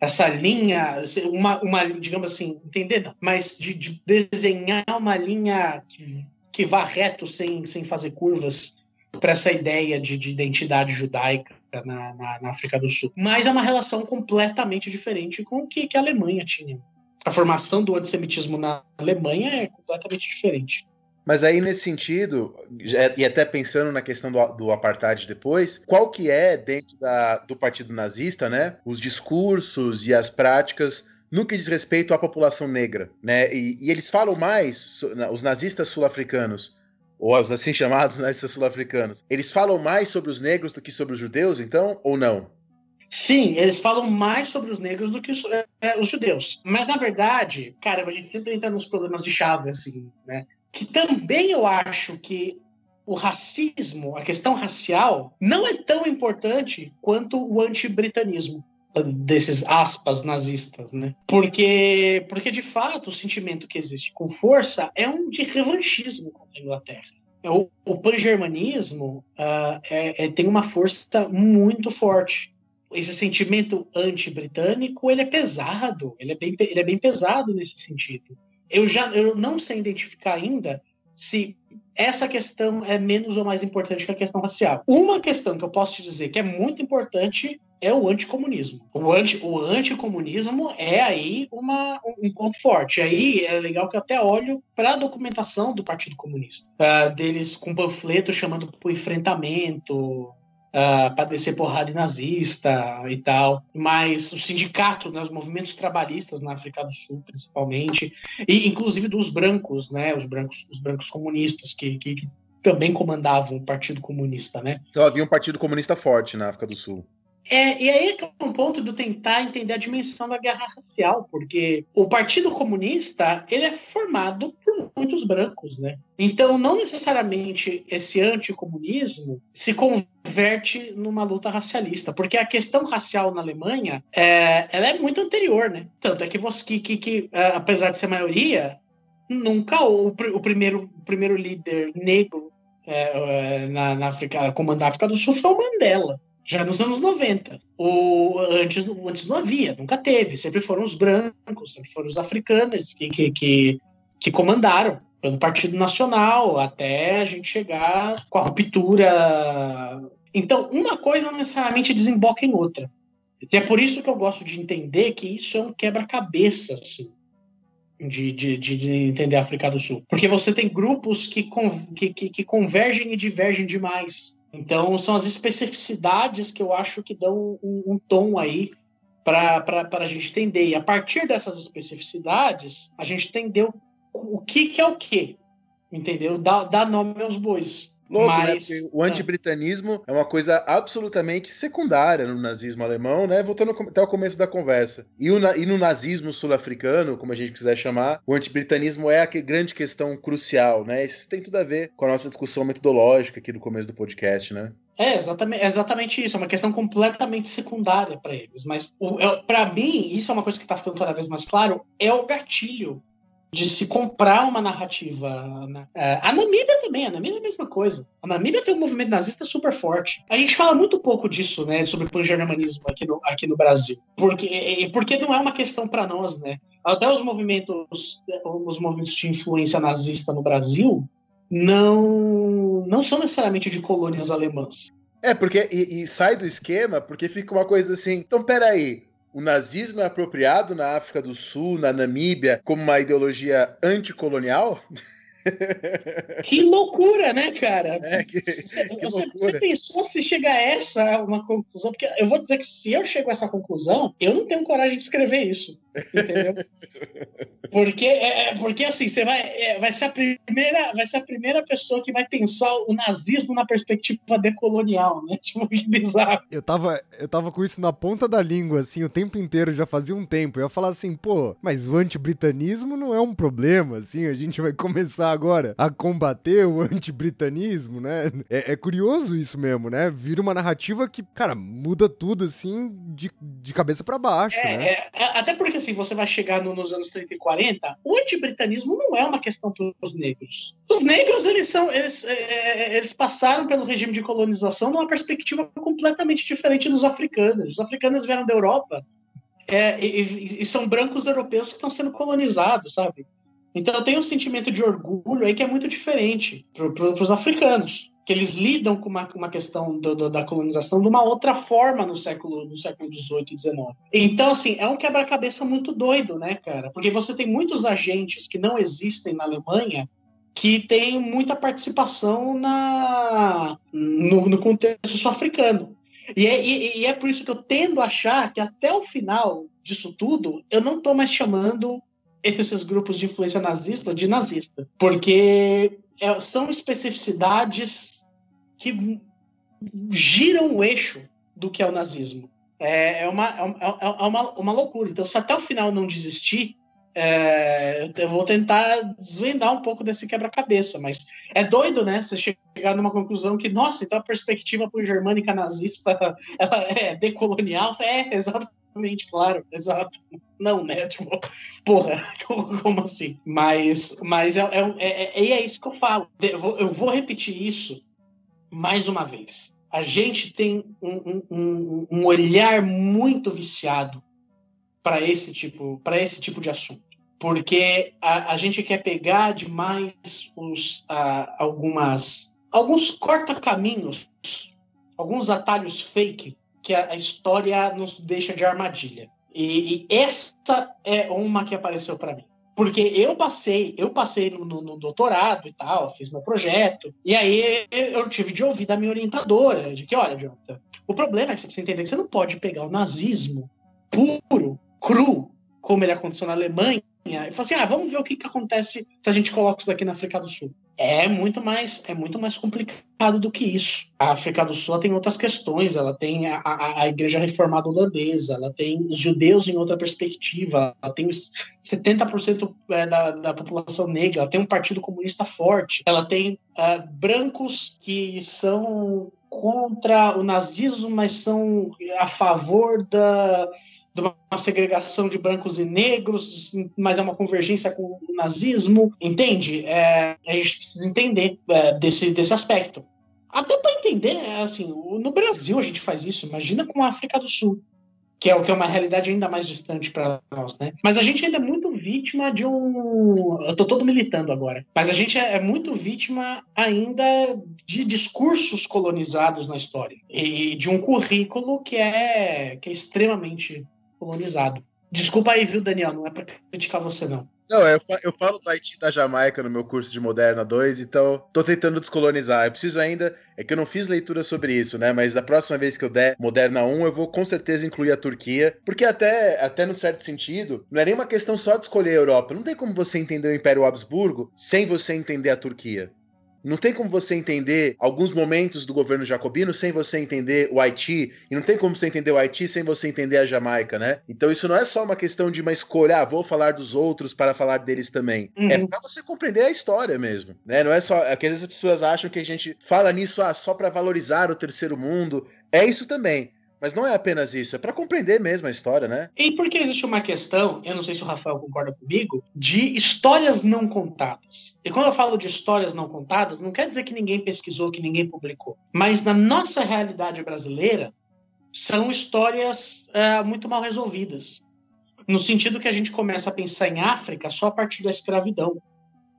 essa linha, uma, uma digamos assim, entender, não, mas de, de, desenhar uma linha que, que vá reto sem, sem fazer curvas para essa ideia de, de identidade judaica na, na, na, África do Sul. Mas é uma relação completamente diferente com o que, que a Alemanha tinha. A formação do antissemitismo na Alemanha é completamente diferente. Mas aí, nesse sentido, e até pensando na questão do, do apartheid depois, qual que é, dentro da, do partido nazista, né, os discursos e as práticas no que diz respeito à população negra, né? E, e eles falam mais, os nazistas sul-africanos, ou os assim chamados nazistas sul-africanos, eles falam mais sobre os negros do que sobre os judeus, então, ou não? Sim, eles falam mais sobre os negros do que os, é, os judeus. Mas, na verdade, cara, a gente sempre entra nos problemas de chave, assim, né? Que também eu acho que o racismo, a questão racial, não é tão importante quanto o antibritanismo desses aspas nazistas, né? Porque, porque de fato o sentimento que existe com força é um de revanchismo contra a Inglaterra. É, o, o pan-germanismo uh, é, é, tem uma força muito forte. Esse sentimento anti-britânico ele é pesado, ele é bem, ele é bem pesado nesse sentido eu já eu não sei identificar ainda se essa questão é menos ou mais importante que a questão racial. Uma questão que eu posso te dizer que é muito importante é o anticomunismo. O, anti, o anticomunismo é aí uma, um ponto forte. Aí é legal que eu até olho para a documentação do Partido Comunista, uh, deles com panfleto chamando para o enfrentamento, uh, ah, para descer porrada em nazista e tal. Mas o sindicato, né, os movimentos trabalhistas na África do Sul, principalmente, e inclusive dos brancos, né, os brancos, os brancos comunistas que, que, que também comandavam o Partido Comunista, né? Então havia um Partido Comunista forte na África do Sul. É, e aí é um ponto eu tentar entender a dimensão da guerra racial, porque o Partido Comunista ele é formado por muitos brancos, né? Então, não necessariamente esse anticomunismo se converte numa luta racialista, porque a questão racial na Alemanha é, ela é muito anterior, né? Tanto é que, você, que, que é, apesar de ser maioria, nunca o, o, primeiro, o primeiro líder negro é, é na, na África, comandar a África do Sul foi o Mandela já nos anos 90. O, antes, antes não havia, nunca teve. Sempre foram os brancos, sempre foram os africanos que, que, que, que comandaram pelo Partido Nacional até a gente chegar com a ruptura. Então, uma coisa não necessariamente desemboca em outra. E é por isso que eu gosto de entender que isso é um quebra-cabeça, assim, de, de, de, entender a África do Sul. Porque você tem grupos que, que, que, que convergem e divergem demais. Então, são as especificidades que eu acho que dão um, um tom aí para a gente entender. E a partir dessas especificidades, a gente entendeu o que, que é o que, entendeu? Dá, dá nome aos bois. Louco, né? Mas, né? o antibritanismo é. é uma coisa absolutamente secundária no nazismo alemão, né? Voltando até o começo da conversa. E, o, e no nazismo sul-africano, como a gente quiser chamar, o antibritanismo é a que, grande questão crucial, né? Isso tem tudo a ver com a nossa discussão metodológica aqui do começo do podcast, né? É exatamente, é exatamente isso, é uma questão completamente secundária para eles. Mas, é, para mim, isso é uma coisa que está ficando cada vez mais claro: é o gatilho de se comprar uma narrativa. Né? É, a Namíbia também, a Namíbia é a mesma coisa. A Namíbia tem um movimento nazista super forte. A gente fala muito pouco disso, né, sobre o pan-germanismo aqui no, aqui no Brasil. Porque, porque não é uma questão para nós, né? Até os movimentos, os movimentos de influência nazista no Brasil não, não são necessariamente de colônias alemãs. É, porque e, e sai do esquema, porque fica uma coisa assim. Então, peraí, o nazismo é apropriado na África do Sul, na Namíbia, como uma ideologia anticolonial? Que loucura, né, cara? É, que, você, que você, você, pensou se chega a essa uma conclusão? Porque eu vou dizer que se eu chego a essa conclusão, eu não tenho coragem de escrever isso. Entendeu? Porque, é, porque assim, você vai, é, vai, ser a primeira, vai ser a primeira pessoa que vai pensar o nazismo na perspectiva decolonial, né? Tipo, que bizarro. Eu tava, eu tava com isso na ponta da língua, assim, o tempo inteiro, já fazia um tempo. Eu ia falar assim, pô, mas o antibritanismo não é um problema, assim, a gente vai começar agora a combater o antibritanismo, né? É, é curioso isso mesmo, né? Vira uma narrativa que, cara, muda tudo, assim, de, de cabeça para baixo, é, né? É, até porque, assim, você vai chegar no, nos anos 30 e 40, o antibritanismo não é uma questão para os negros. Os negros, eles são, eles, é, é, eles passaram pelo regime de colonização numa perspectiva completamente diferente dos africanos. Os africanos vieram da Europa é, e, e, são brancos europeus que estão sendo colonizados, sabe? Então tenho um sentimento de orgulho aí que é muito diferente para os africanos que eles lidam com uma, uma questão do, do, da colonização de uma outra forma no século no século XVIII e XIX. Então, assim, é um quebra-cabeça muito doido, né, cara? Porque você tem muitos agentes que não existem na Alemanha que têm muita participação na, no, no contexto sul-africano. E é, e, e é por isso que eu tendo a achar que até o final disso tudo, eu não estou mais chamando esses grupos de influência nazista de nazista. Porque é, são especificidades que giram o eixo do que é o nazismo. É, é, uma, é, é, é uma, uma loucura. Então, se até o final não desistir, é, eu vou tentar desvendar um pouco desse quebra-cabeça, mas é doido, né? Você chegar numa conclusão que, nossa, então a perspectiva por germânica nazista ela é decolonial. É, exatamente, claro, exato. Não, né? Tipo, porra, como assim? Mas, mas é, é, é, é isso que eu falo. Eu vou, eu vou repetir isso mais uma vez, a gente tem um, um, um olhar muito viciado para esse tipo para esse tipo de assunto. Porque a, a gente quer pegar demais os, a, algumas alguns corta caminhos alguns atalhos fake que a, a história nos deixa de armadilha. E, e essa é uma que apareceu para mim porque eu passei, eu passei no, no, no, doutorado e tal, fiz meu projeto, e aí eu tive de ouvir da minha orientadora, de que, olha, Jonathan, o problema é que você precisa entender que você não pode pegar o nazismo puro, cru, como ele aconteceu na Alemanha, e falar assim, ah, vamos ver o que, que acontece se a gente coloca isso daqui na África do Sul. É muito mais, é muito mais complicado do que isso. A África do Sul tem outras questões, ela tem a, a, a Igreja Reformada Holandesa, ela tem os judeus em outra perspectiva, ela tem 70% é, da, da população negra, ela tem um partido comunista forte, ela tem uh, brancos que são contra o nazismo, mas são a favor da de uma segregação de brancos e negros, mas é uma convergência com o nazismo, entende? É, a gente precisa entender é, desse, desse aspecto. Até para entender, é, assim, no Brasil a gente faz isso, imagina com a África do Sul, que é o que é uma realidade ainda mais distante para nós, né? Mas a gente ainda é muito vítima de um. Eu tô todo militando agora, mas a gente é, é muito vítima ainda de discursos colonizados na história e de um currículo que é, que é extremamente colonizado. Desculpa aí, viu, Daniel? Não é para criticar você, não. Não, eu, eu falo do Haiti da Jamaica no meu curso de Moderna 2, então tô tentando descolonizar. Eu preciso ainda. É que eu não fiz leitura sobre isso, né? Mas da próxima vez que eu der Moderna 1, eu vou com certeza incluir a Turquia. Porque até, até no certo sentido, não é nem uma questão só de escolher a Europa. Não tem como você entender o Império Habsburgo sem você entender a Turquia. Não tem como você entender alguns momentos do governo jacobino sem você entender o Haiti, e não tem como você entender o Haiti sem você entender a Jamaica, né? Então isso não é só uma questão de uma escolha, ah, vou falar dos outros para falar deles também. Uhum. É para você compreender a história mesmo, né? Não é só, é que às vezes as pessoas acham que a gente fala nisso ah, só para valorizar o terceiro mundo. É isso também. Mas não é apenas isso, é para compreender mesmo a história, né? E porque existe uma questão, eu não sei se o Rafael concorda comigo, de histórias não contadas. E quando eu falo de histórias não contadas, não quer dizer que ninguém pesquisou, que ninguém publicou. Mas na nossa realidade brasileira, são histórias é, muito mal resolvidas. No sentido que a gente começa a pensar em África só a partir da escravidão.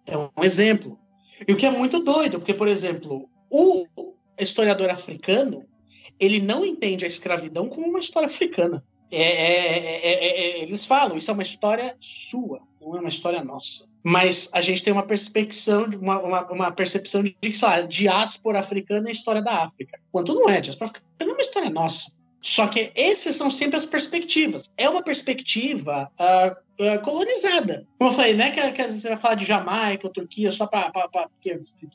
É um exemplo. E o que é muito doido, porque, por exemplo, o historiador africano ele não entende a escravidão como uma história africana. É, é, é, eles falam, isso é uma história sua, não é uma história nossa. Mas a gente tem uma percepção, uma, uma, uma percepção de sei lá, diáspora africana é a história da África. Quanto não é, diáspora africana é uma história nossa. Só que essas são sempre as perspectivas. É uma perspectiva uh, uh, colonizada. Como eu falei, não é que, que você vai falar de Jamaica ou Turquia só para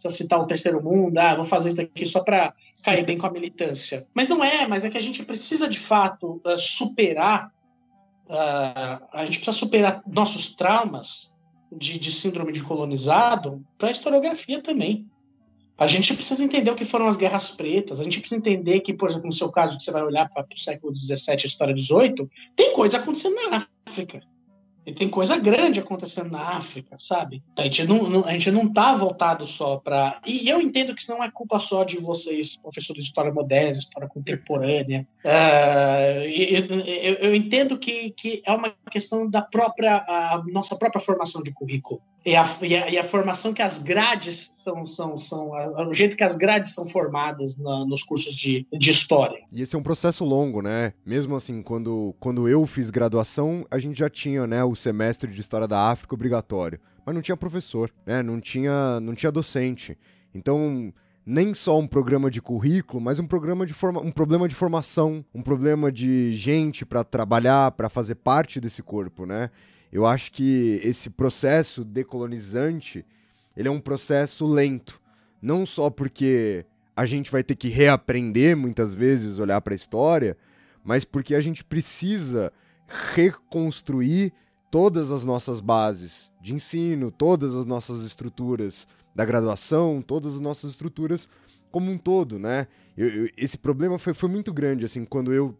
citar o terceiro mundo, ah, vou fazer isso daqui só para cair bem com a militância. Mas não é, mas é que a gente precisa de fato uh, superar, a gente precisa superar nossos traumas de, de síndrome de colonizado para a historiografia também. A gente precisa entender o que foram as guerras pretas, a gente precisa entender que, por exemplo, no seu caso, você vai olhar para o século XVII, a história XVIII, tem coisa acontecendo na África. E tem coisa grande acontecendo na África, sabe? A gente não, não a gente não tá voltado só para. E eu entendo que isso não é culpa só de vocês, professores de história moderna, história contemporânea. Uh, eu, eu, eu, entendo que, que é uma questão da própria a nossa própria formação de currículo. E a, e a, e a formação que as grades são, são, são a, o jeito que as grades são formadas na, nos cursos de, de história. E esse é um processo longo, né? Mesmo assim, quando, quando eu fiz graduação, a gente já tinha né, o semestre de História da África obrigatório, mas não tinha professor, né? Não tinha, não tinha docente. Então, nem só um programa de currículo, mas um programa de forma, um problema de formação, um problema de gente para trabalhar, para fazer parte desse corpo, né? Eu acho que esse processo decolonizante, ele é um processo lento, não só porque a gente vai ter que reaprender muitas vezes olhar para a história, mas porque a gente precisa reconstruir todas as nossas bases de ensino, todas as nossas estruturas da graduação, todas as nossas estruturas como um todo, né? Eu, eu, esse problema foi, foi muito grande, assim, quando eu,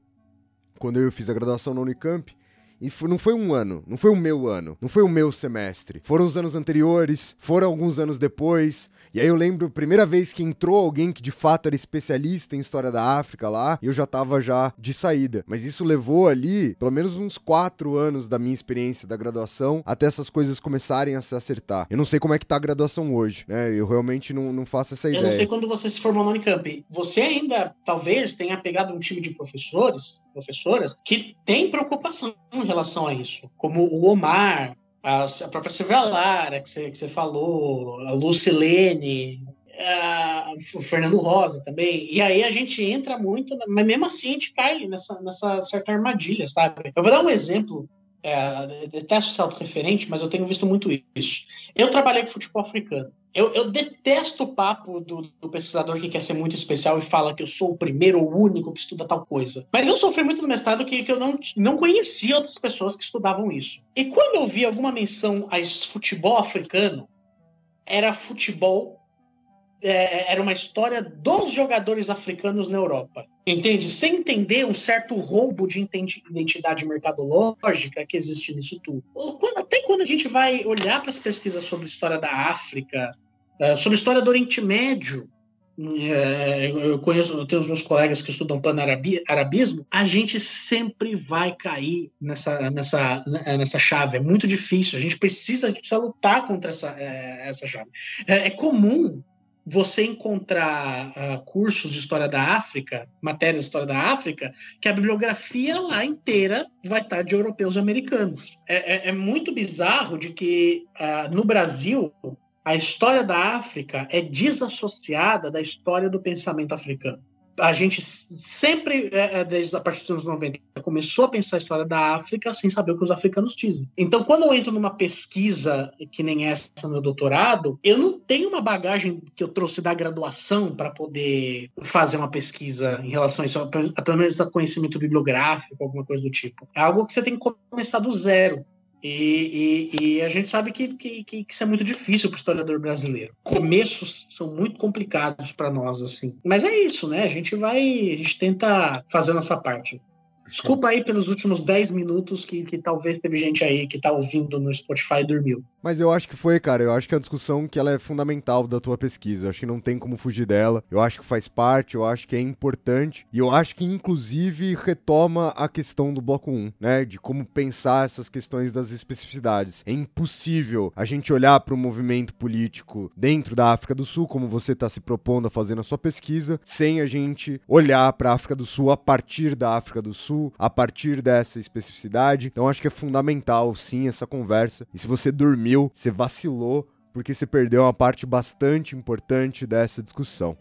quando eu fiz a graduação na Unicamp, e não foi um ano, não foi o meu ano, não foi o meu semestre. Foram os anos anteriores, foram alguns anos depois. E aí eu lembro a primeira vez que entrou alguém que de fato era especialista em história da África lá, e eu já tava já de saída. Mas isso levou ali pelo menos uns quatro anos da minha experiência da graduação até essas coisas começarem a se acertar. Eu não sei como é que tá a graduação hoje, né? Eu realmente não, não faço essa ideia. Eu não sei quando você se formou no Unicamp. Você ainda talvez tenha pegado um time de professores professoras que têm preocupação em relação a isso, como o Omar, a, a própria Silvia Lara, que você, que você falou, a Lucilene, o Fernando Rosa também. E aí a gente entra muito, mas mesmo assim a gente cai nessa, nessa certa armadilha, sabe? Eu vou dar um exemplo. É, detesto ser autorreferente, mas eu tenho visto muito isso. Eu trabalhei com futebol africano. Eu, eu, detesto o papo do, do, pesquisador que quer ser muito especial e fala que eu sou o primeiro ou único que estuda tal coisa. Mas eu sofri muito no mestrado que, que eu não, não conhecia outras pessoas que estudavam isso. E quando eu vi alguma menção a futebol africano, era futebol é, era uma história dos jogadores africanos na Europa. Entende? Sem entender um certo roubo de identidade mercadológica que existe nisso tudo. Até quando a gente vai olhar para as pesquisas sobre a história da África, é, sobre a história do Oriente Médio, é, eu conheço, eu tenho os meus colegas que estudam pan-arabismo, a gente sempre vai cair nessa, nessa, nessa chave. É muito difícil. A gente precisa, a gente precisa lutar contra essa, essa chave. É, é comum você encontrar uh, cursos de história da África, matérias de história da África, que a bibliografia lá inteira vai estar de europeus e americanos. É, é, é muito bizarro de que uh, no Brasil a história da África é desassociada da história do pensamento africano a gente sempre, é, é, desde a partir dos anos 90, começou a pensar a história da África sem saber o que os africanos dizem. Então, quando eu entro numa pesquisa que nem essa no meu doutorado, eu não tenho uma bagagem que eu trouxe da graduação para poder fazer uma pesquisa em relação a isso, pelo menos a conhecimento bibliográfico, alguma coisa do tipo. É algo que você tem que começar do zero. E, e, e, a gente sabe que, que, que, isso é muito difícil para o historiador brasileiro. Começos são muito complicados para nós, assim. Mas é isso, né? A gente vai, a gente tenta fazer nossa parte. Desculpa aí pelos últimos 10 minutos que, que talvez teve gente aí que tá ouvindo no Spotify e dormiu. Mas eu acho que foi, cara. Eu acho que é a discussão que ela é fundamental da tua pesquisa. Eu acho que não tem como fugir dela. Eu acho que faz parte, eu acho que é importante. E eu acho que, inclusive, retoma a questão do bloco 1, né? De como pensar essas questões das especificidades. É impossível a gente olhar para o movimento político dentro da África do Sul, como você está se propondo a fazer na sua pesquisa, sem a gente olhar para a África do Sul a partir da África do Sul a partir dessa especificidade. Então acho que é fundamental sim essa conversa. E se você dormiu, você vacilou, porque você perdeu uma parte bastante importante dessa discussão.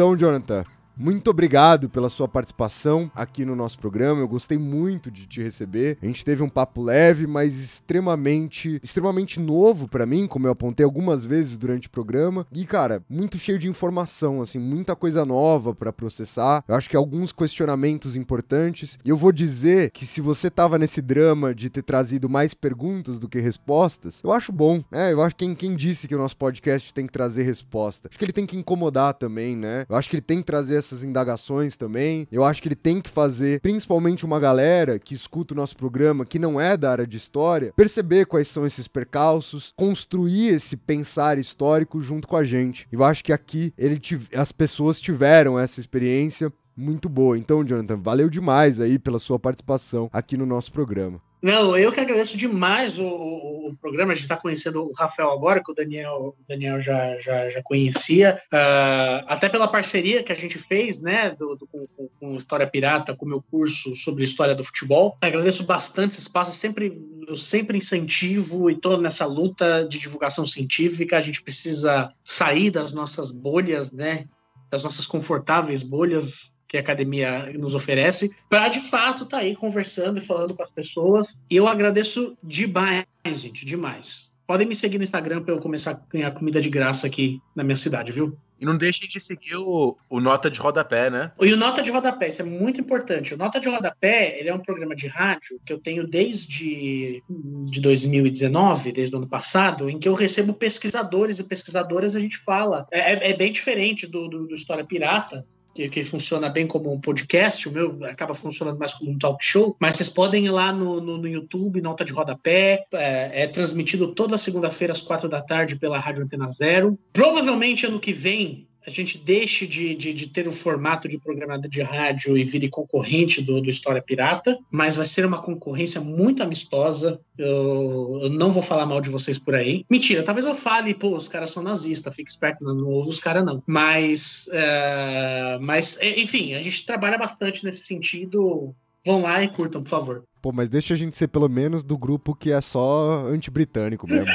Então, Jonathan, muito obrigado pela sua participação aqui no nosso programa. Eu gostei muito de te receber. A gente teve um papo leve, mas extremamente, extremamente novo para mim, como eu apontei algumas vezes durante o programa. E cara, muito cheio de informação, assim, muita coisa nova para processar. Eu acho que alguns questionamentos importantes. E eu vou dizer que se você tava nesse drama de ter trazido mais perguntas do que respostas, eu acho bom, né? Eu acho que quem, quem disse que o nosso podcast tem que trazer resposta. Acho que ele tem que incomodar também, né? Eu acho que ele tem que trazer essas indagações também. Eu acho que ele tem que fazer, principalmente uma galera que escuta o nosso programa, que não é da área de história, perceber quais são esses percalços, construir esse pensar histórico junto com a gente. Eu acho que aqui ele as pessoas tiveram essa experiência muito boa. Então, Jonathan, valeu demais aí pela sua participação aqui no nosso programa. Não, eu que agradeço demais o, o, o programa. A gente está conhecendo o Rafael agora, que o Daniel, o Daniel já, já, já conhecia, uh, até pela parceria que a gente fez, né, do, do, com, com, História Pirata, com o meu curso sobre história do futebol. Agradeço bastante esse espaço. Sempre, eu sempre incentivo e estou nessa luta de divulgação científica. A gente precisa sair das nossas bolhas, né, das nossas confortáveis bolhas que a academia nos oferece, para de fato estar tá aí conversando e falando com as pessoas. E eu agradeço demais, gente, demais. Podem me seguir no Instagram para eu começar a ganhar comida de graça aqui na minha cidade, viu? E não deixem de seguir o, o Nota de Rodapé, né? E o Nota de Rodapé, isso é muito importante. O Nota de Rodapé, ele é um programa de rádio que eu tenho desde de 2019, desde o ano passado, em que eu recebo pesquisadores e pesquisadoras a gente fala. É, é, é bem diferente do, do, do História Pirata, que, que, funciona bem como um podcast, o meu acaba funcionando mais como um talk show, mas vocês podem ir lá no, no, no YouTube, Nota de Rodapé, é, é transmitido toda segunda-feira às quatro da tarde pela Rádio Antena Zero. Provavelmente ano que vem a gente deixe de, de, de, ter o formato de programa de rádio e vire concorrente do, do História Pirata, mas vai ser uma concorrência muito amistosa. Eu, eu, não vou falar mal de vocês por aí. Mentira, talvez eu fale, pô, os caras são nazistas, fique esperto, não, não ouve os caras não. Mas, é, mas, enfim, a gente trabalha bastante nesse sentido. Vão lá e curtam, por favor. Pô, mas deixa a gente ser pelo menos do grupo que é só anti-britânico mesmo.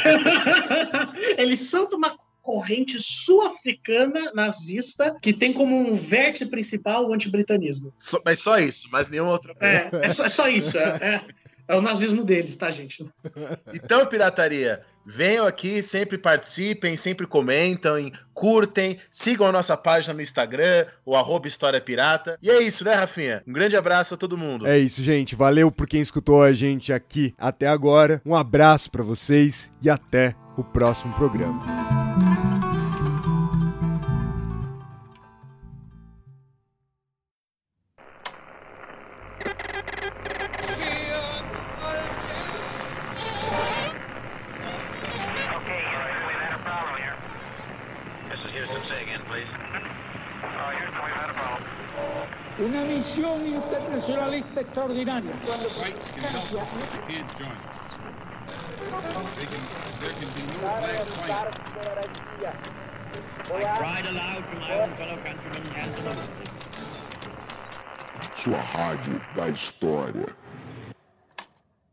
Eles são de uma corrente sul-africana nazista que tem como um vértice principal o antibritanismo. So, mas só isso, mas nenhuma outra coisa. É, é, só, é só isso. É, é, é, o nazismo deles, tá, gente? Então, pirataria, venham aqui, sempre participem, sempre comentem, curtem, sigam a nossa página no Instagram, o arroba História Pirata. E é isso, né, Rafinha? Um grande abraço a todo mundo. É isso, gente. Valeu por quem escutou a gente aqui até agora. Um abraço para vocês e até o próximo programa. Misión internacionalista extraordinaria. Sua rádio da história.